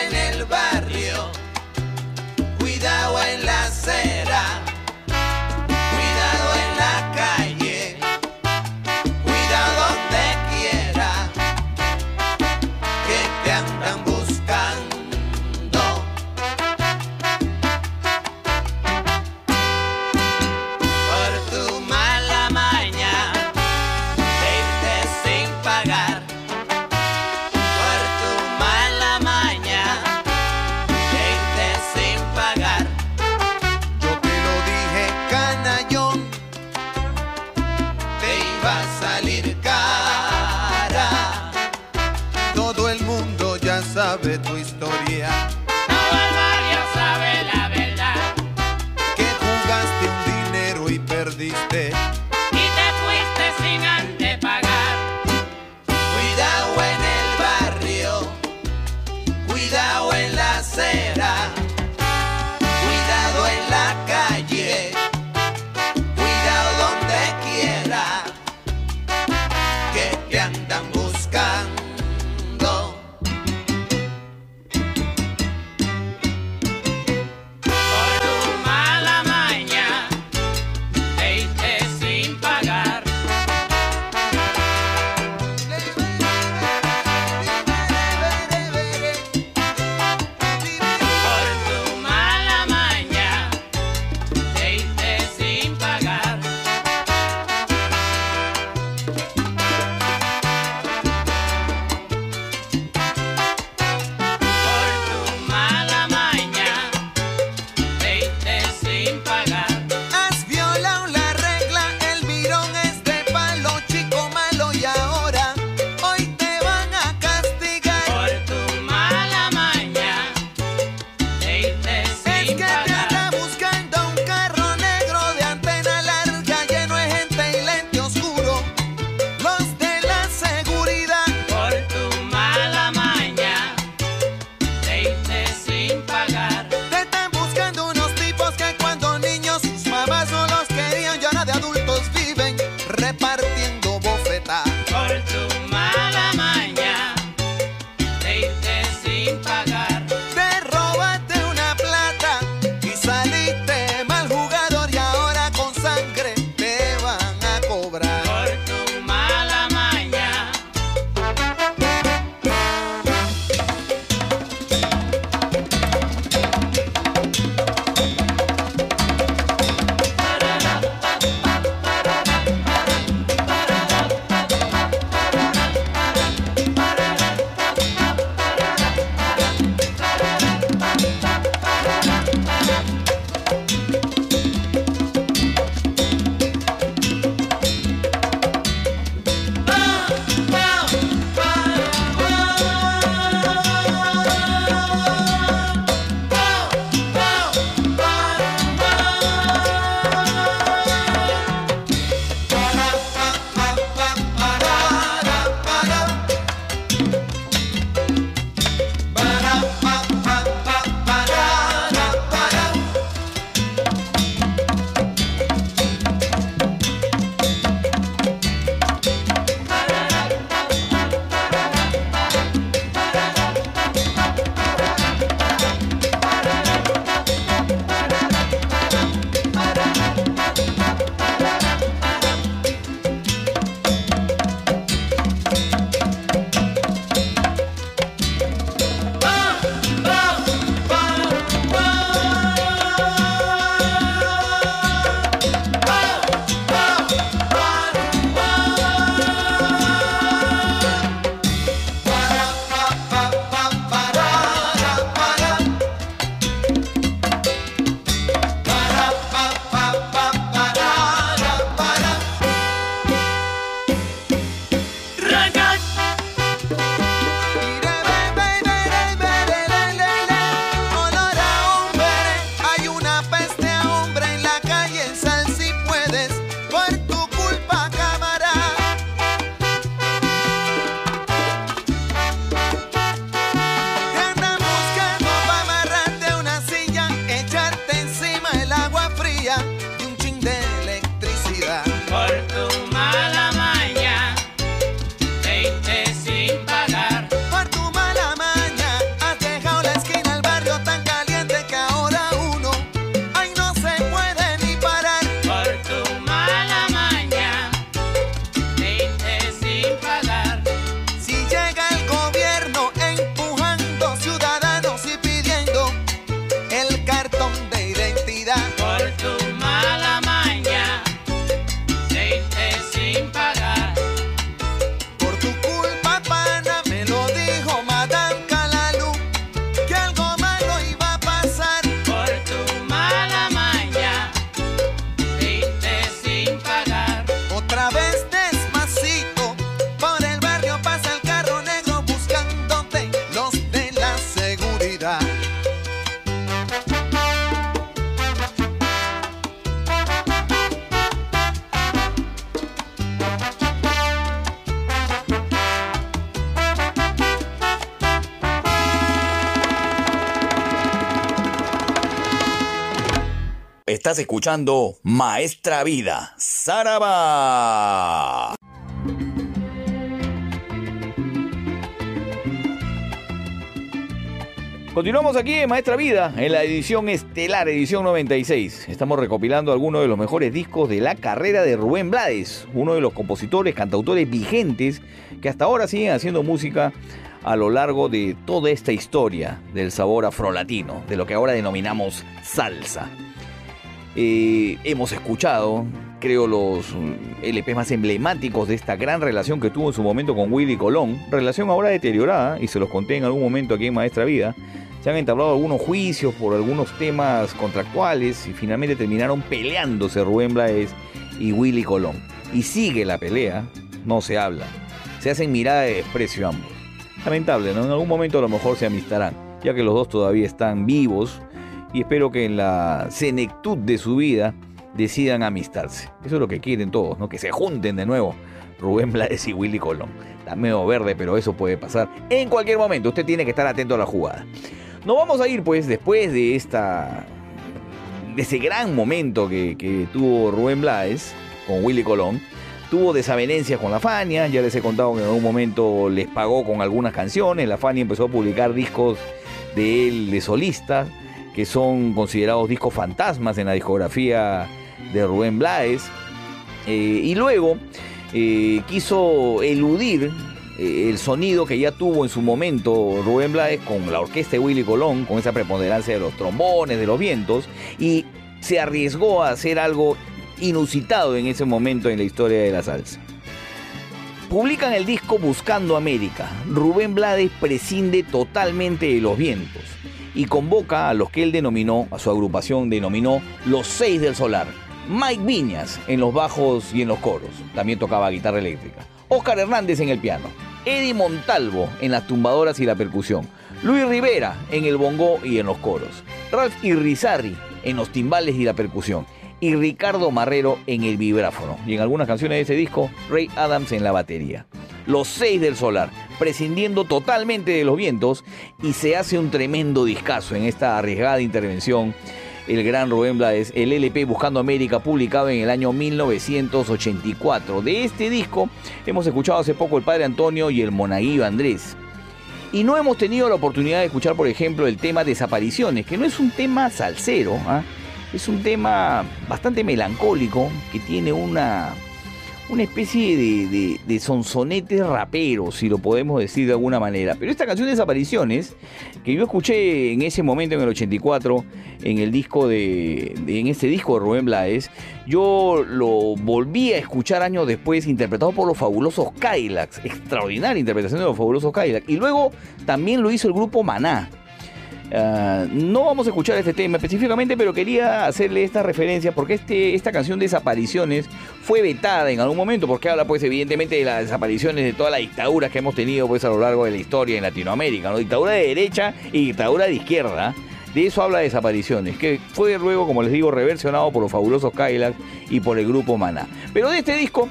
Estás escuchando Maestra Vida, Saraba. Continuamos aquí en Maestra Vida, en la edición estelar, edición 96. Estamos recopilando algunos de los mejores discos de la carrera de Rubén Blades, uno de los compositores, cantautores vigentes que hasta ahora siguen haciendo música a lo largo de toda esta historia del sabor afrolatino, de lo que ahora denominamos salsa. Eh, hemos escuchado, creo, los mm, LP más emblemáticos de esta gran relación que tuvo en su momento con Willy Colón, relación ahora deteriorada, y se los conté en algún momento aquí en Maestra Vida. Se han entablado algunos juicios por algunos temas contractuales y finalmente terminaron peleándose Rubén Blades y Willy Colón. Y sigue la pelea, no se habla. Se hacen mirada de desprecio ambos. Lamentable, ¿no? En algún momento a lo mejor se amistarán, ya que los dos todavía están vivos y espero que en la senectud de su vida decidan amistarse. Eso es lo que quieren todos, ¿no? Que se junten de nuevo Rubén Blades y Willy Colón. Está medio verde, pero eso puede pasar en cualquier momento. Usted tiene que estar atento a la jugada. Nos vamos a ir, pues, después de esta. de ese gran momento que, que tuvo Rubén Blades con Willy Colón. Tuvo desavenencias con la Fania, ya les he contado que en algún momento les pagó con algunas canciones. La Fania empezó a publicar discos de él de solista que son considerados discos fantasmas en la discografía de Rubén Blades. Eh, y luego eh, quiso eludir eh, el sonido que ya tuvo en su momento Rubén Blades con la orquesta de Willy Colón, con esa preponderancia de los trombones, de los vientos, y se arriesgó a hacer algo inusitado en ese momento en la historia de la salsa. Publican el disco Buscando América. Rubén Blades prescinde totalmente de los vientos y convoca a los que él denominó, a su agrupación denominó Los Seis del Solar. Mike Viñas en los bajos y en los coros, también tocaba guitarra eléctrica. Oscar Hernández en el piano. Eddie Montalvo en las tumbadoras y la percusión. Luis Rivera en el bongo y en los coros. Ralph Irrizarri en los timbales y la percusión. Y Ricardo Marrero en el vibráfono. Y en algunas canciones de ese disco, Ray Adams en la batería. Los seis del solar, prescindiendo totalmente de los vientos y se hace un tremendo discazo en esta arriesgada intervención. El gran Rubén Blades, el LP Buscando América, publicado en el año 1984. De este disco hemos escuchado hace poco el Padre Antonio y el Monaguillo Andrés. Y no hemos tenido la oportunidad de escuchar, por ejemplo, el tema Desapariciones, que no es un tema salsero, ¿ah? Es un tema bastante melancólico, que tiene una, una especie de, de, de sonsonete rapero, si lo podemos decir de alguna manera. Pero esta canción Desapariciones, que yo escuché en ese momento, en el 84, en el disco de, de- en este disco de Rubén Blades, yo lo volví a escuchar años después, interpretado por los fabulosos Kylax. Extraordinaria interpretación de los fabulosos Kylax. Y luego también lo hizo el grupo Maná. Ah, no vamos a escuchar este tema específicamente, pero quería hacerle esta referencia porque este, esta canción Desapariciones fue vetada en algún momento porque habla pues evidentemente de las desapariciones de todas las dictaduras que hemos tenido pues a lo largo de la historia en Latinoamérica, ¿no? Dictadura de derecha y dictadura de izquierda. De eso habla Desapariciones, que fue luego, como les digo, reversionado por los fabulosos Kylax y por el grupo Maná. Pero de este disco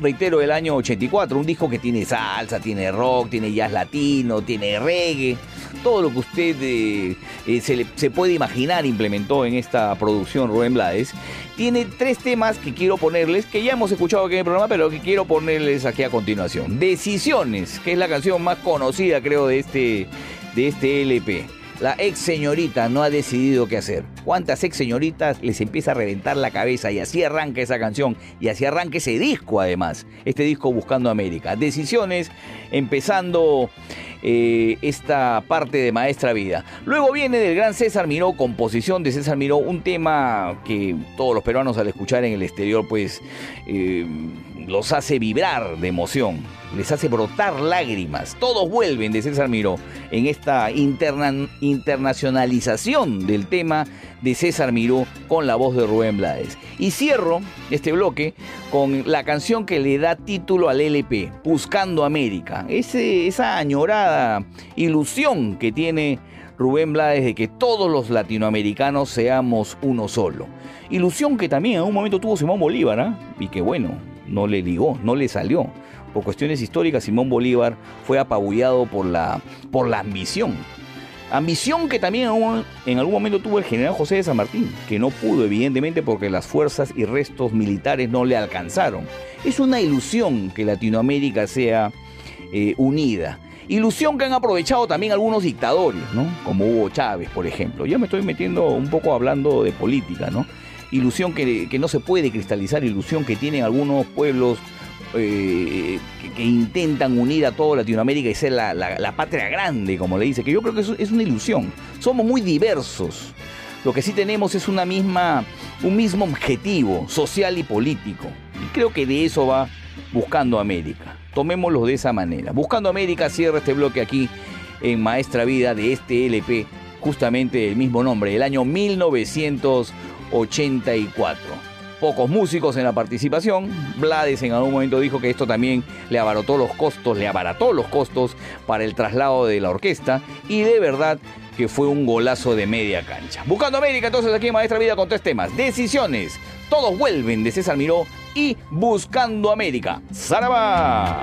reitero, del año 84, un disco que tiene salsa, tiene rock, tiene jazz latino, tiene reggae, todo lo que usted eh, eh, se, puede imaginar implementó en esta producción Rubén Blades. Tiene tres temas que quiero ponerles, que ya hemos escuchado aquí en el programa, pero que quiero ponerles aquí a continuación. Decisiones, que es la canción más conocida creo de este, de este LP. La ex señorita no ha decidido qué hacer. ¿Cuántas ex señoritas les empieza a reventar la cabeza? Y así arranca esa canción. Y así arranca ese disco además. Este disco Buscando América. Decisiones empezando eh, esta parte de Maestra Vida. Luego viene del gran César Miró, composición de César Miró, un tema que todos los peruanos al escuchar en el exterior pues eh, los hace vibrar de emoción, les hace brotar lágrimas. Todos vuelven de César Miró en esta interna- internacionalización del tema de César Miró con la voz de Rubén Blades. Y cierro este bloque con la canción que le da título al LP, Buscando América. Esa añorada ilusión que tiene Rubén Blades de que todos los latinoamericanos seamos uno solo. Ilusión que también en un momento tuvo Simón Bolívar, ¿ah? y que bueno, no le ligó, no le salió. Por cuestiones históricas, Simón Bolívar fue apabullado por la, por la ambición. Ambición que también en algún momento tuvo el general José de San Martín, que no pudo evidentemente porque las fuerzas y restos militares no le alcanzaron. Es una ilusión que Latinoamérica sea eh, unida. Ilusión que han aprovechado también algunos dictadores, ¿no? Como Hugo Chávez, por ejemplo. Ya me estoy metiendo un poco hablando de política, ¿no? Ilusión que, no se puede cristalizar, ilusión que tienen algunos pueblos eh, que, intentan unir a toda Latinoamérica y ser la, la- patria grande, como le dice, que yo creo que es, una ilusión. Somos muy diversos. Lo que sí tenemos es una misma, un mismo objetivo social y político. Y creo que de eso va Buscando América. Tomémoslo de esa manera. Buscando América cierra este bloque aquí en Maestra Vida de este LP, justamente el mismo nombre, del año 1984. Pocos músicos en la participación. Blades en algún momento dijo que esto también le abarató los costos, le abarató los costos para el traslado de la orquesta. Y de verdad que fue un golazo de media cancha. Buscando América, entonces aquí Maestra Vida con tres temas. Decisiones. Todos vuelven de César Miró y Buscando América. ¡Zaraba!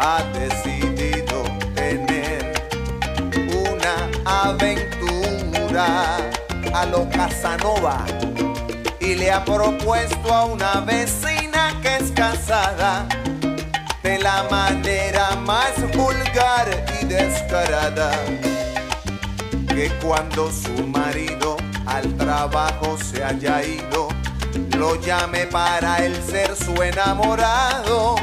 Ha decidido tener una aventura a lo Casanova y le ha propuesto a una vecina que es casada de la manera más vulgar y descarada que cuando su marido al trabajo se haya ido lo llame para él ser su enamorado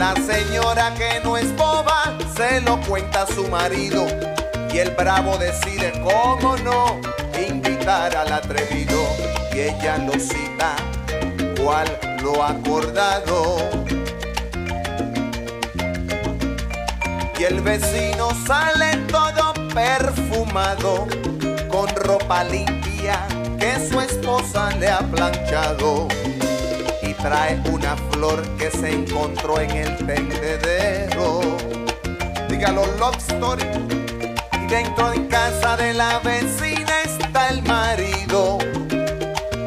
la señora que no es boba se lo cuenta a su marido. Y el bravo decide cómo no invitar al atrevido. Y ella lo cita cual lo acordado y el vecino sale todo perfumado con ropa limpia que su esposa le ha planchado trae una flor que se encontró en el tendedero. Dígalo, love story. Y dentro de casa de la vecina está el marido,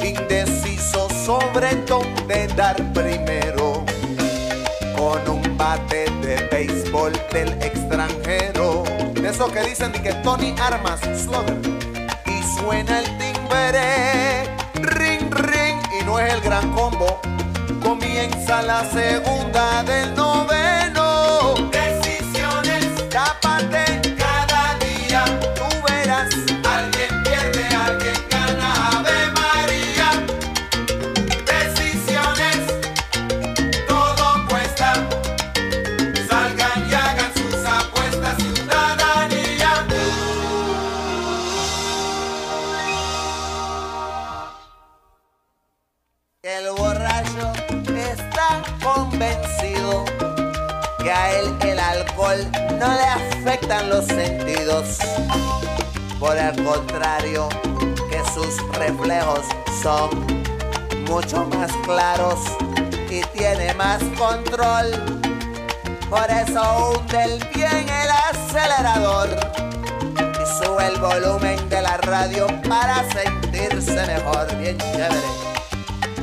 indeciso sobre dónde dar primero, con un bate de béisbol del extranjero. De eso que dicen de que Tony Armas, slugger. Y suena el timbre, ring, ring, y no es el gran combo. Comienza la segunda del noveno. No le afectan los sentidos. Por el contrario, que sus reflejos son mucho más claros y tiene más control. Por eso hunde el bien el acelerador y sube el volumen de la radio para sentirse mejor, bien chévere.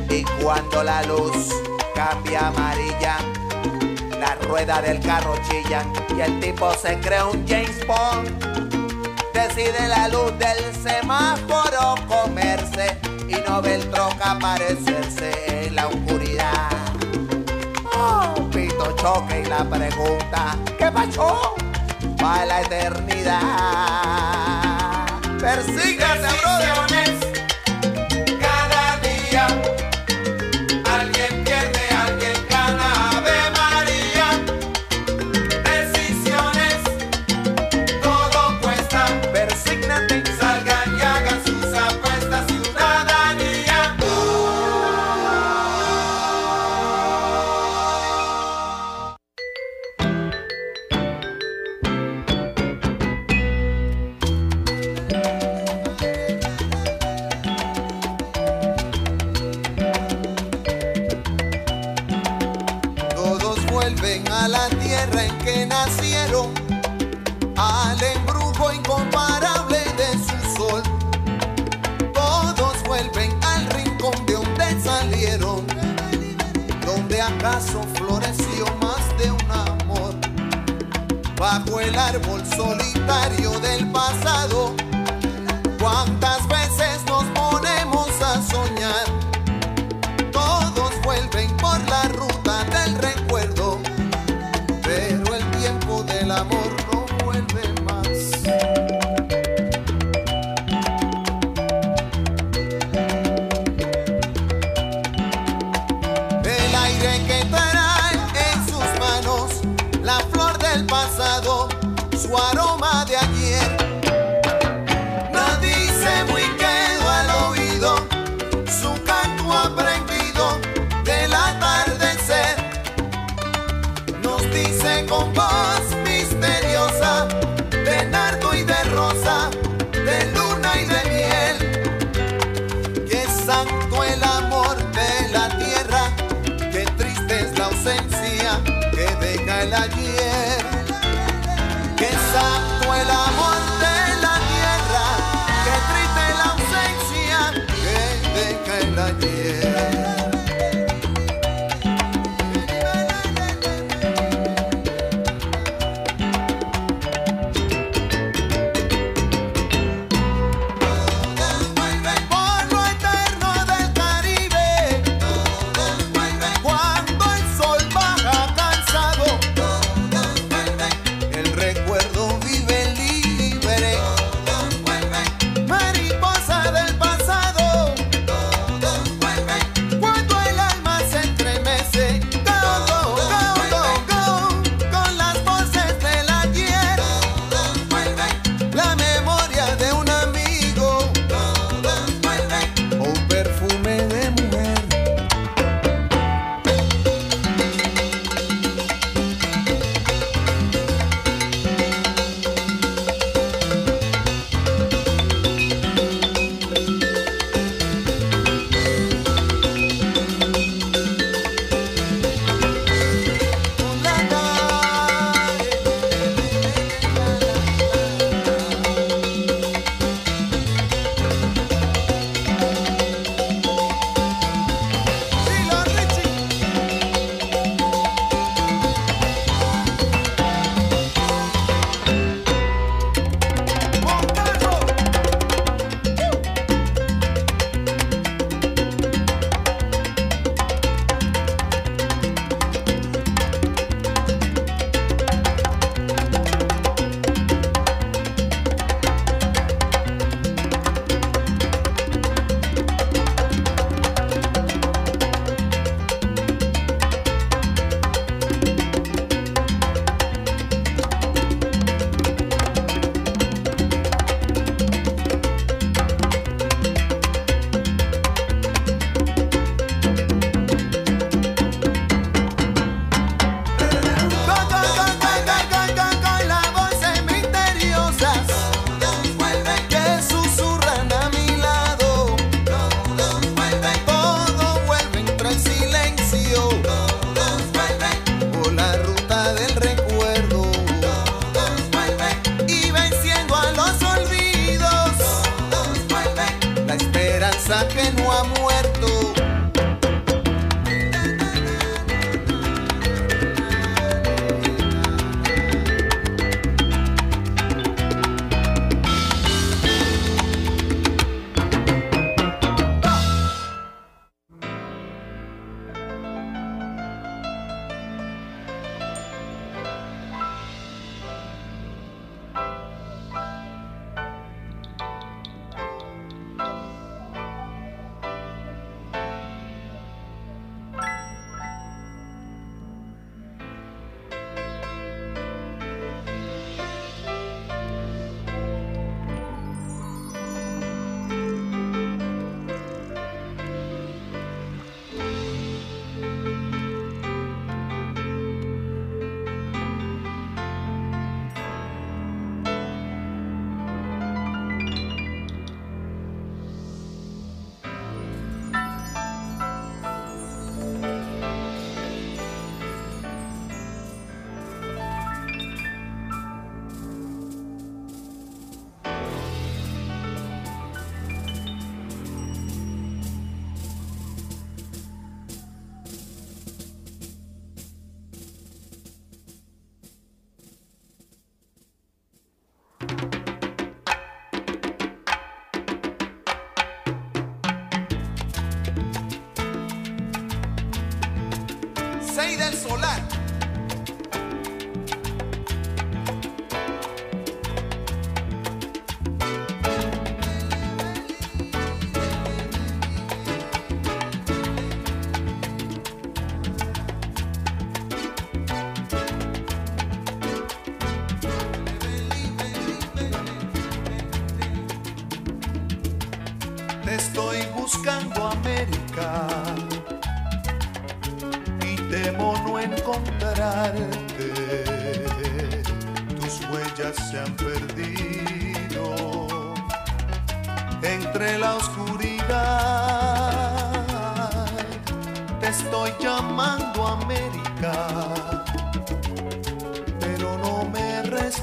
Y cuando la luz cambia amarilla, la rueda del carro chilla y el tipo se cree un James Bond. Decide la luz del semáforo comerse y no ve el troca aparecerse en la oscuridad. Oh, pito choque y la pregunta, ¿qué pasó? para la eternidad. Persígase, brother. Solitario del pasado,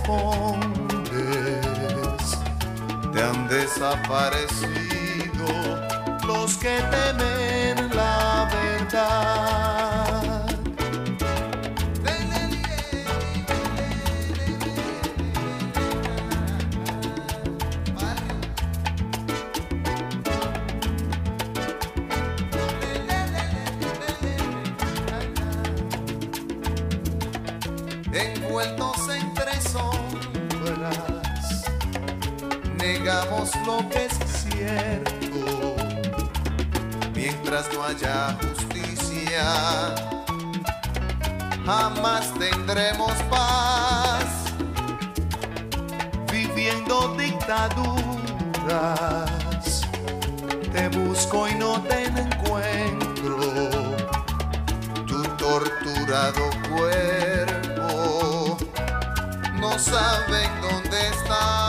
hombres te han desaparecido los que temen la verdad. lo que es cierto. Mientras no haya justicia, jamás tendremos paz. Viviendo dictaduras, te busco y no te encuentro. Tu torturado cuerpo no saben dónde está.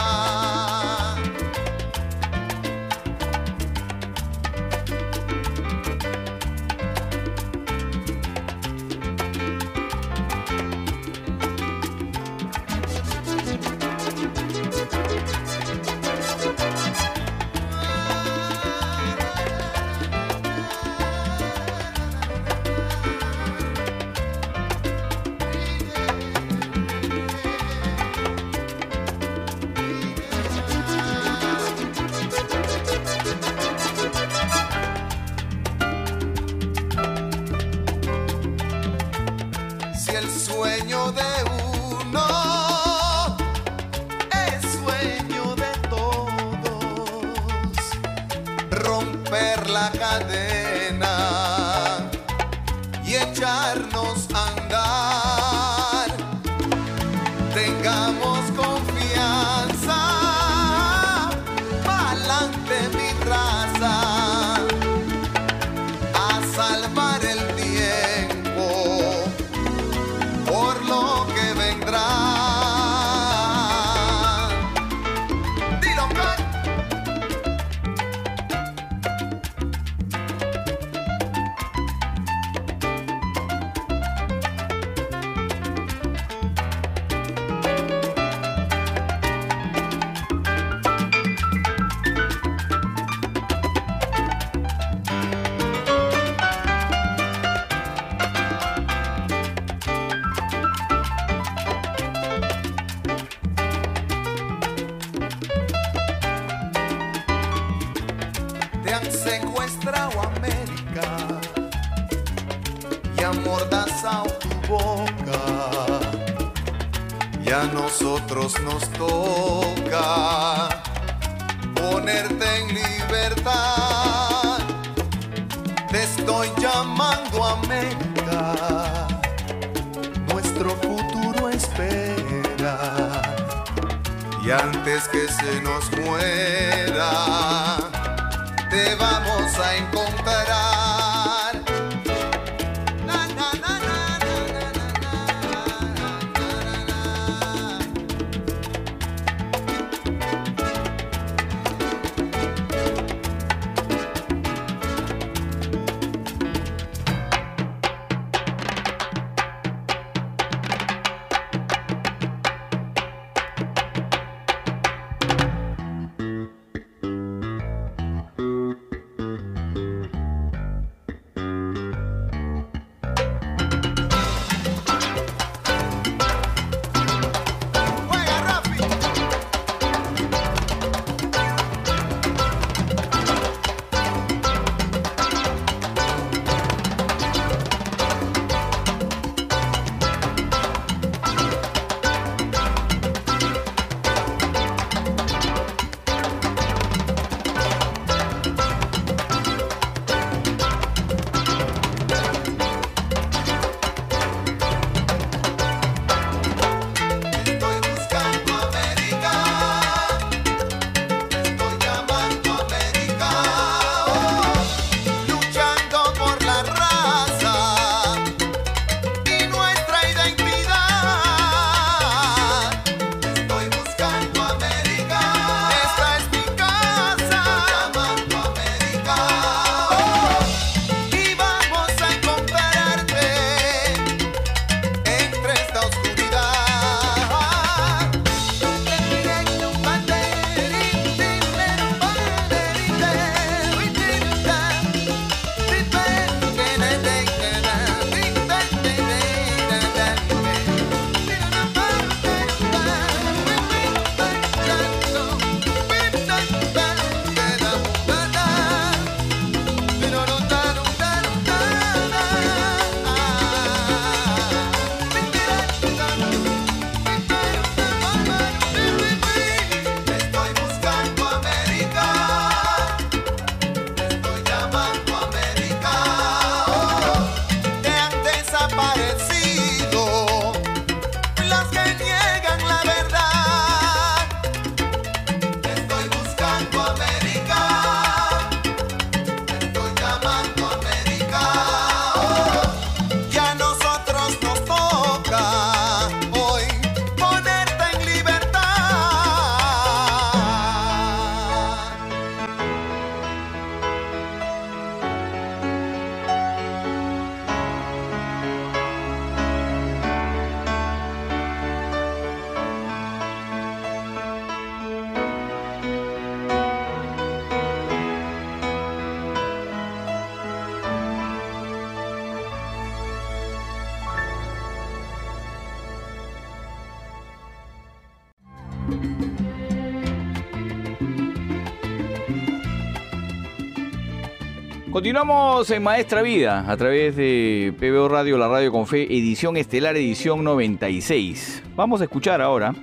Continuamos en Maestra Vida a través de PBO Radio, la radio con fe, edición estelar, edición 96. Vamos a escuchar ahora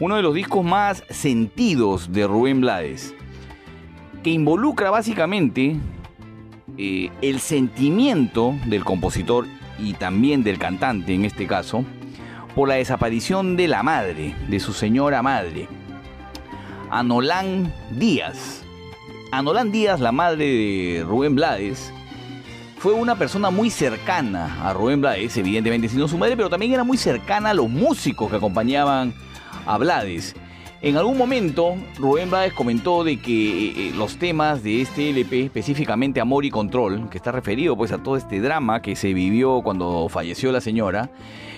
uno de los discos más sentidos de Rubén Blades, que involucra básicamente eh, el sentimiento del compositor y también del cantante en este caso, por la desaparición de la madre, de su señora madre, Anolán Díaz. Anolán Díaz, la madre de Rubén Blades, fue una persona muy cercana a Rubén Blades, evidentemente siendo su madre, pero también era muy cercana a los músicos que acompañaban a Blades. En algún momento, Rubén Blades comentó de que eh, eh, los temas de este LP, específicamente Amor y Control, que está referido pues a todo este drama que se vivió cuando falleció la señora,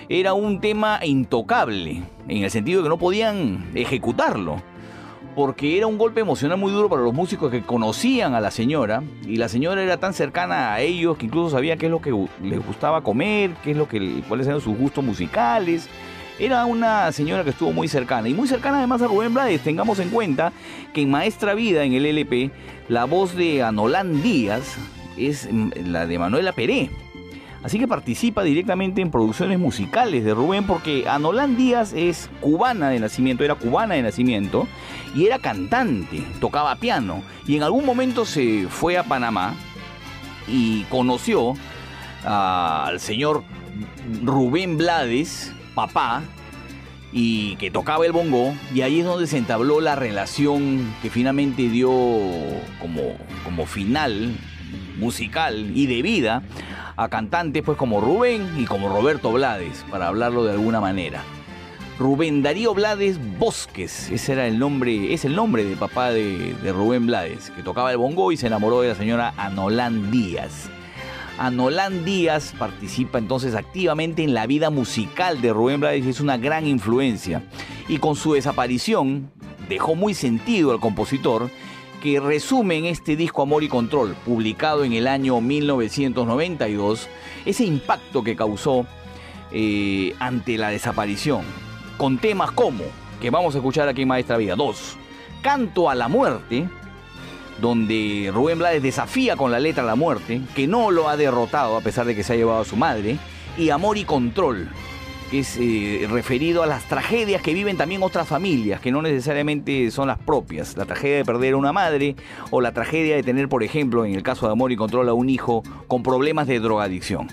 era un tema intocable, en el sentido de que no podían ejecutarlo porque era un golpe emocional muy duro para los músicos que conocían a la señora y la señora era tan cercana a ellos que incluso sabía qué es lo que les gustaba comer, qué es lo que cuáles eran sus gustos musicales. Era una señora que estuvo muy cercana y muy cercana además a Rubén Blades. Tengamos en cuenta que en Maestra Vida en el LP la voz de Anolán Díaz es la de Manuela Peré. Así que participa directamente en producciones musicales de Rubén porque Anolán Díaz es cubana de nacimiento, era cubana de nacimiento y era cantante, tocaba piano y en algún momento se fue a Panamá y conoció al señor Rubén Blades, papá, y que tocaba el bongo, y ahí es donde se entabló la relación que finalmente dio como, como final musical y de vida a cantantes pues como Rubén y como Roberto Blades, para hablarlo de alguna manera. Rubén Darío Blades Bosques, ese era el nombre, es el nombre de papá de, de Rubén Blades, que tocaba el bongo y se enamoró de la señora Anolán Díaz. Anolán Díaz participa entonces activamente en la vida musical de Rubén Blades y es una gran influencia. Y con su desaparición dejó muy sentido al compositor que resume en este disco Amor y Control, publicado en el año 1992, ese impacto que causó eh, ante la desaparición, con temas como, que vamos a escuchar aquí en Maestra Vida, dos, Canto a la Muerte, donde Rubén Blades desafía con la letra a la muerte, que no lo ha derrotado a pesar de que se ha llevado a su madre, y Amor y Control, es eh, referido a las tragedias que viven también otras familias, que no necesariamente son las propias. La tragedia de perder a una madre o la tragedia de tener, por ejemplo, en el caso de Amor y Control, a un hijo con problemas de drogadicción.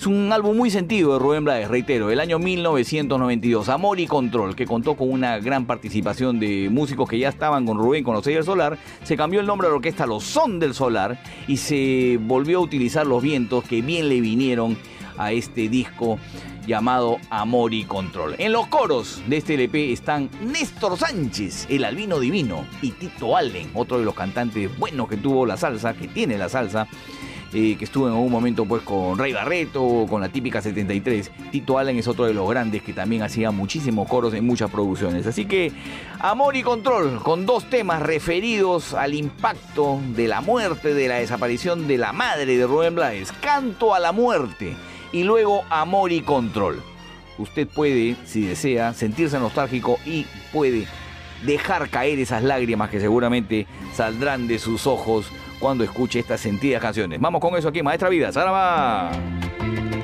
Es un álbum muy sentido de Rubén Blades, reitero, el año 1992, Amor y Control, que contó con una gran participación de músicos que ya estaban con Rubén, con los del Solar. Se cambió el nombre de la orquesta Los Son del Solar y se volvió a utilizar los vientos que bien le vinieron a este disco llamado Amor y Control. En los coros de este LP están Néstor Sánchez, el albino divino, y Tito Allen, otro de los cantantes buenos que tuvo la salsa, que tiene la salsa. eh, que estuvo en algún momento pues con Rey Barreto, con la típica 73. Tito Allen es otro de los grandes que también hacía muchísimos coros en muchas producciones. Así que Amor y Control, con dos temas referidos al impacto de la muerte, de la desaparición de la madre de Rubén Blades. Canto a la muerte y luego Amor y Control. Usted puede, si desea, sentirse nostálgico y puede dejar caer esas lágrimas que seguramente saldrán de sus ojos cuando escuche estas sentidas canciones. Vamos con eso aquí, Maestra Vida. ¡Saraba!
Saliendo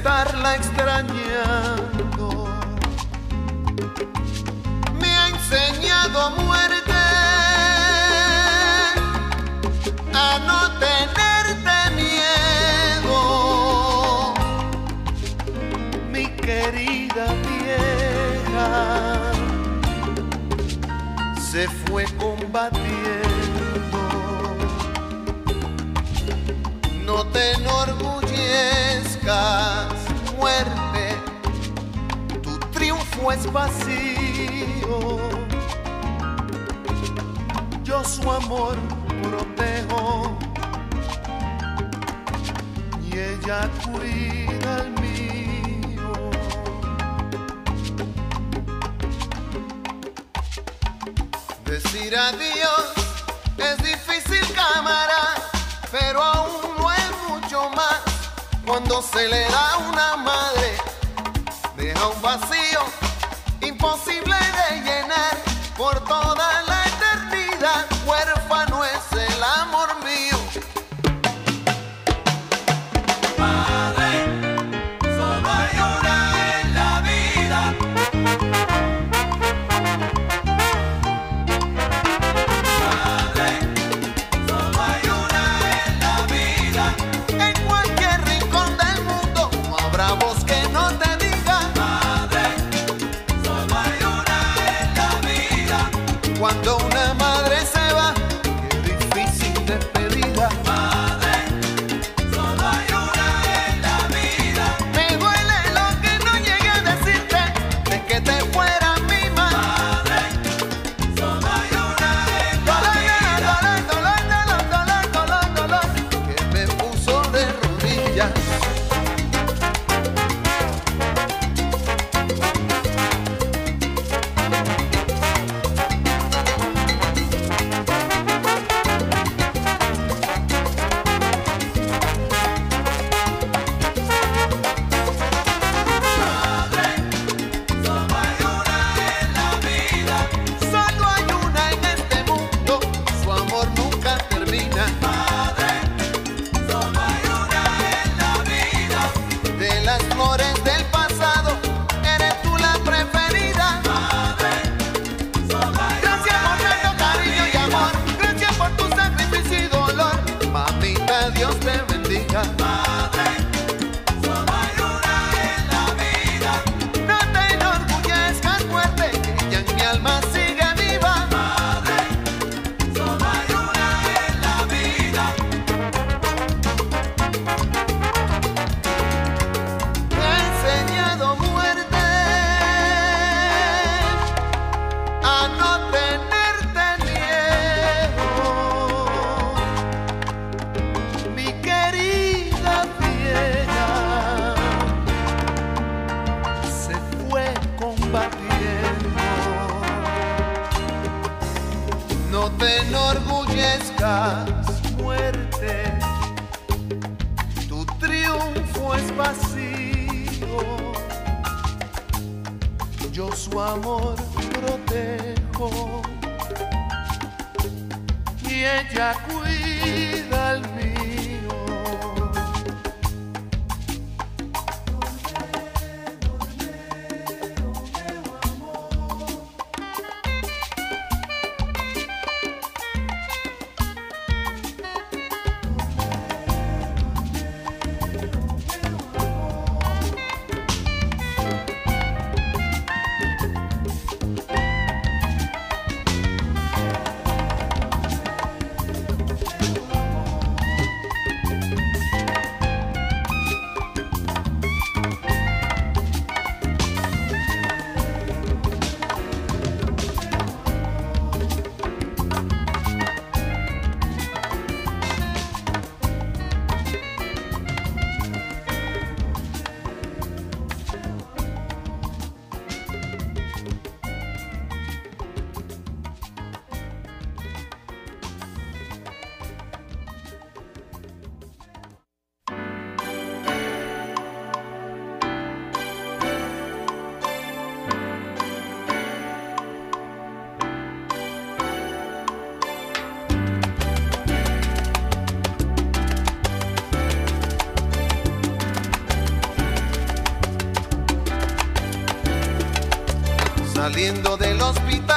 estarla extrañando. Me ha enseñado muerte a no tenerte miedo, mi querida vieja. Se fue combatiendo, no te enorgullezcas muerte, tu triunfo es vacío. Yo su amor protejo y ella cuida al mío. Decir adiós Cuando se le da una madre, deja un vacío.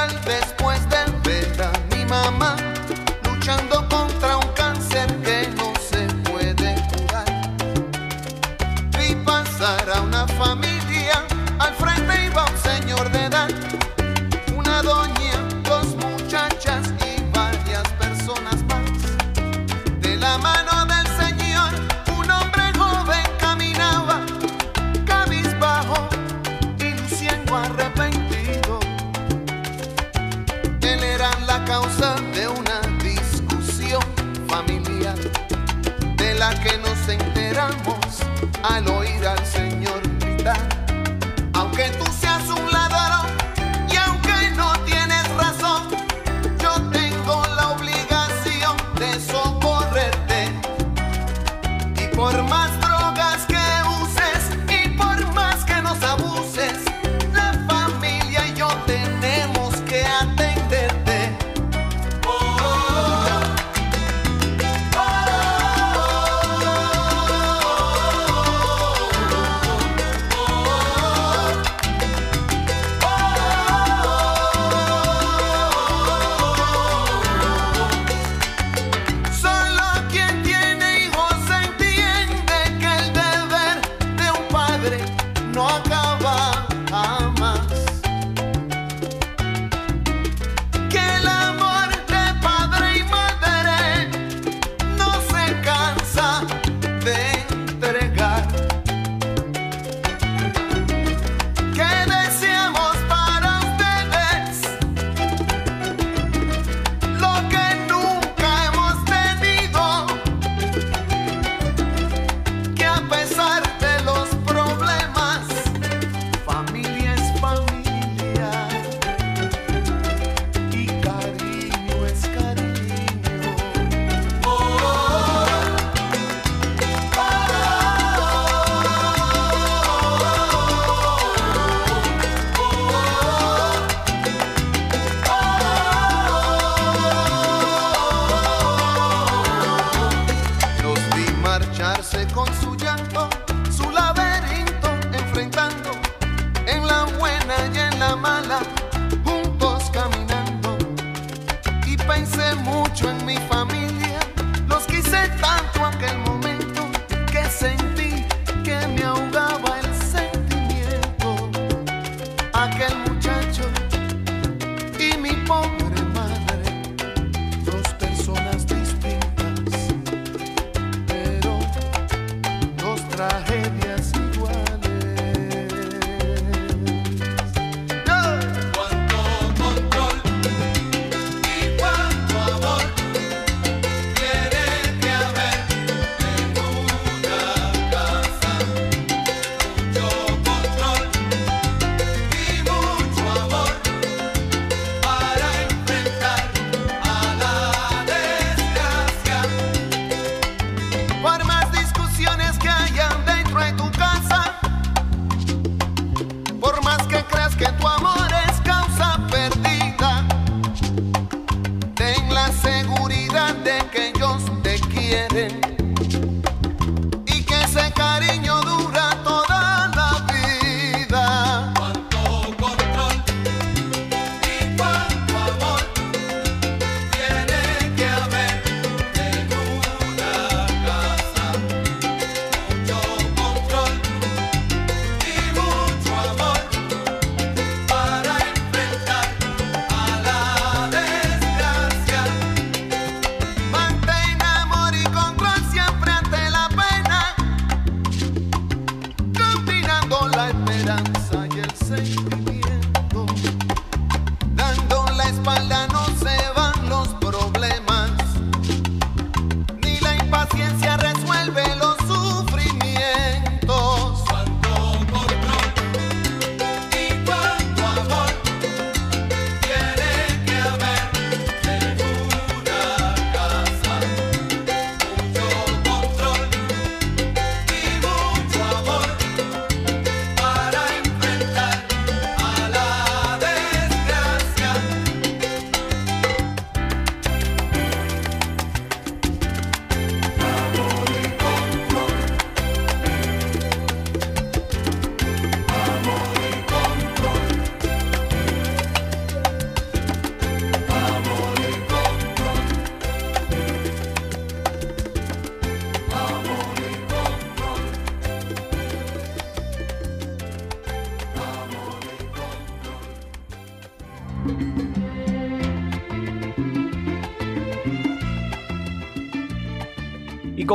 then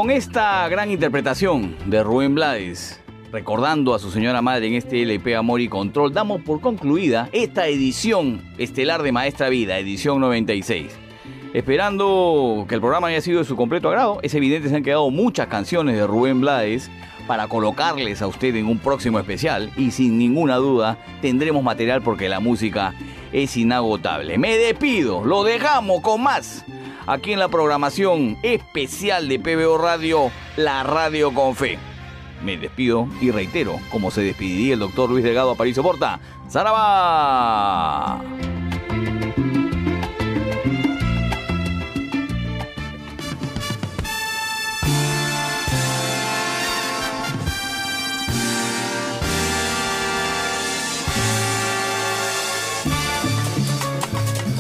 con esta gran interpretación de Rubén Blades, recordando a su señora madre en este LP Amor y Control, damos por concluida esta edición estelar de Maestra Vida, edición 96. Esperando que el programa haya sido de su completo agrado, es evidente que se han quedado muchas canciones de Rubén Blades para colocarles a usted en un próximo especial y sin ninguna duda tendremos material porque la música es inagotable. Me despido, lo dejamos con más aquí en la programación especial de PBO Radio, la radio con fe. Me despido y reitero, como se despediría el doctor Luis Delgado Aparicio Porta. ¡Zaraba!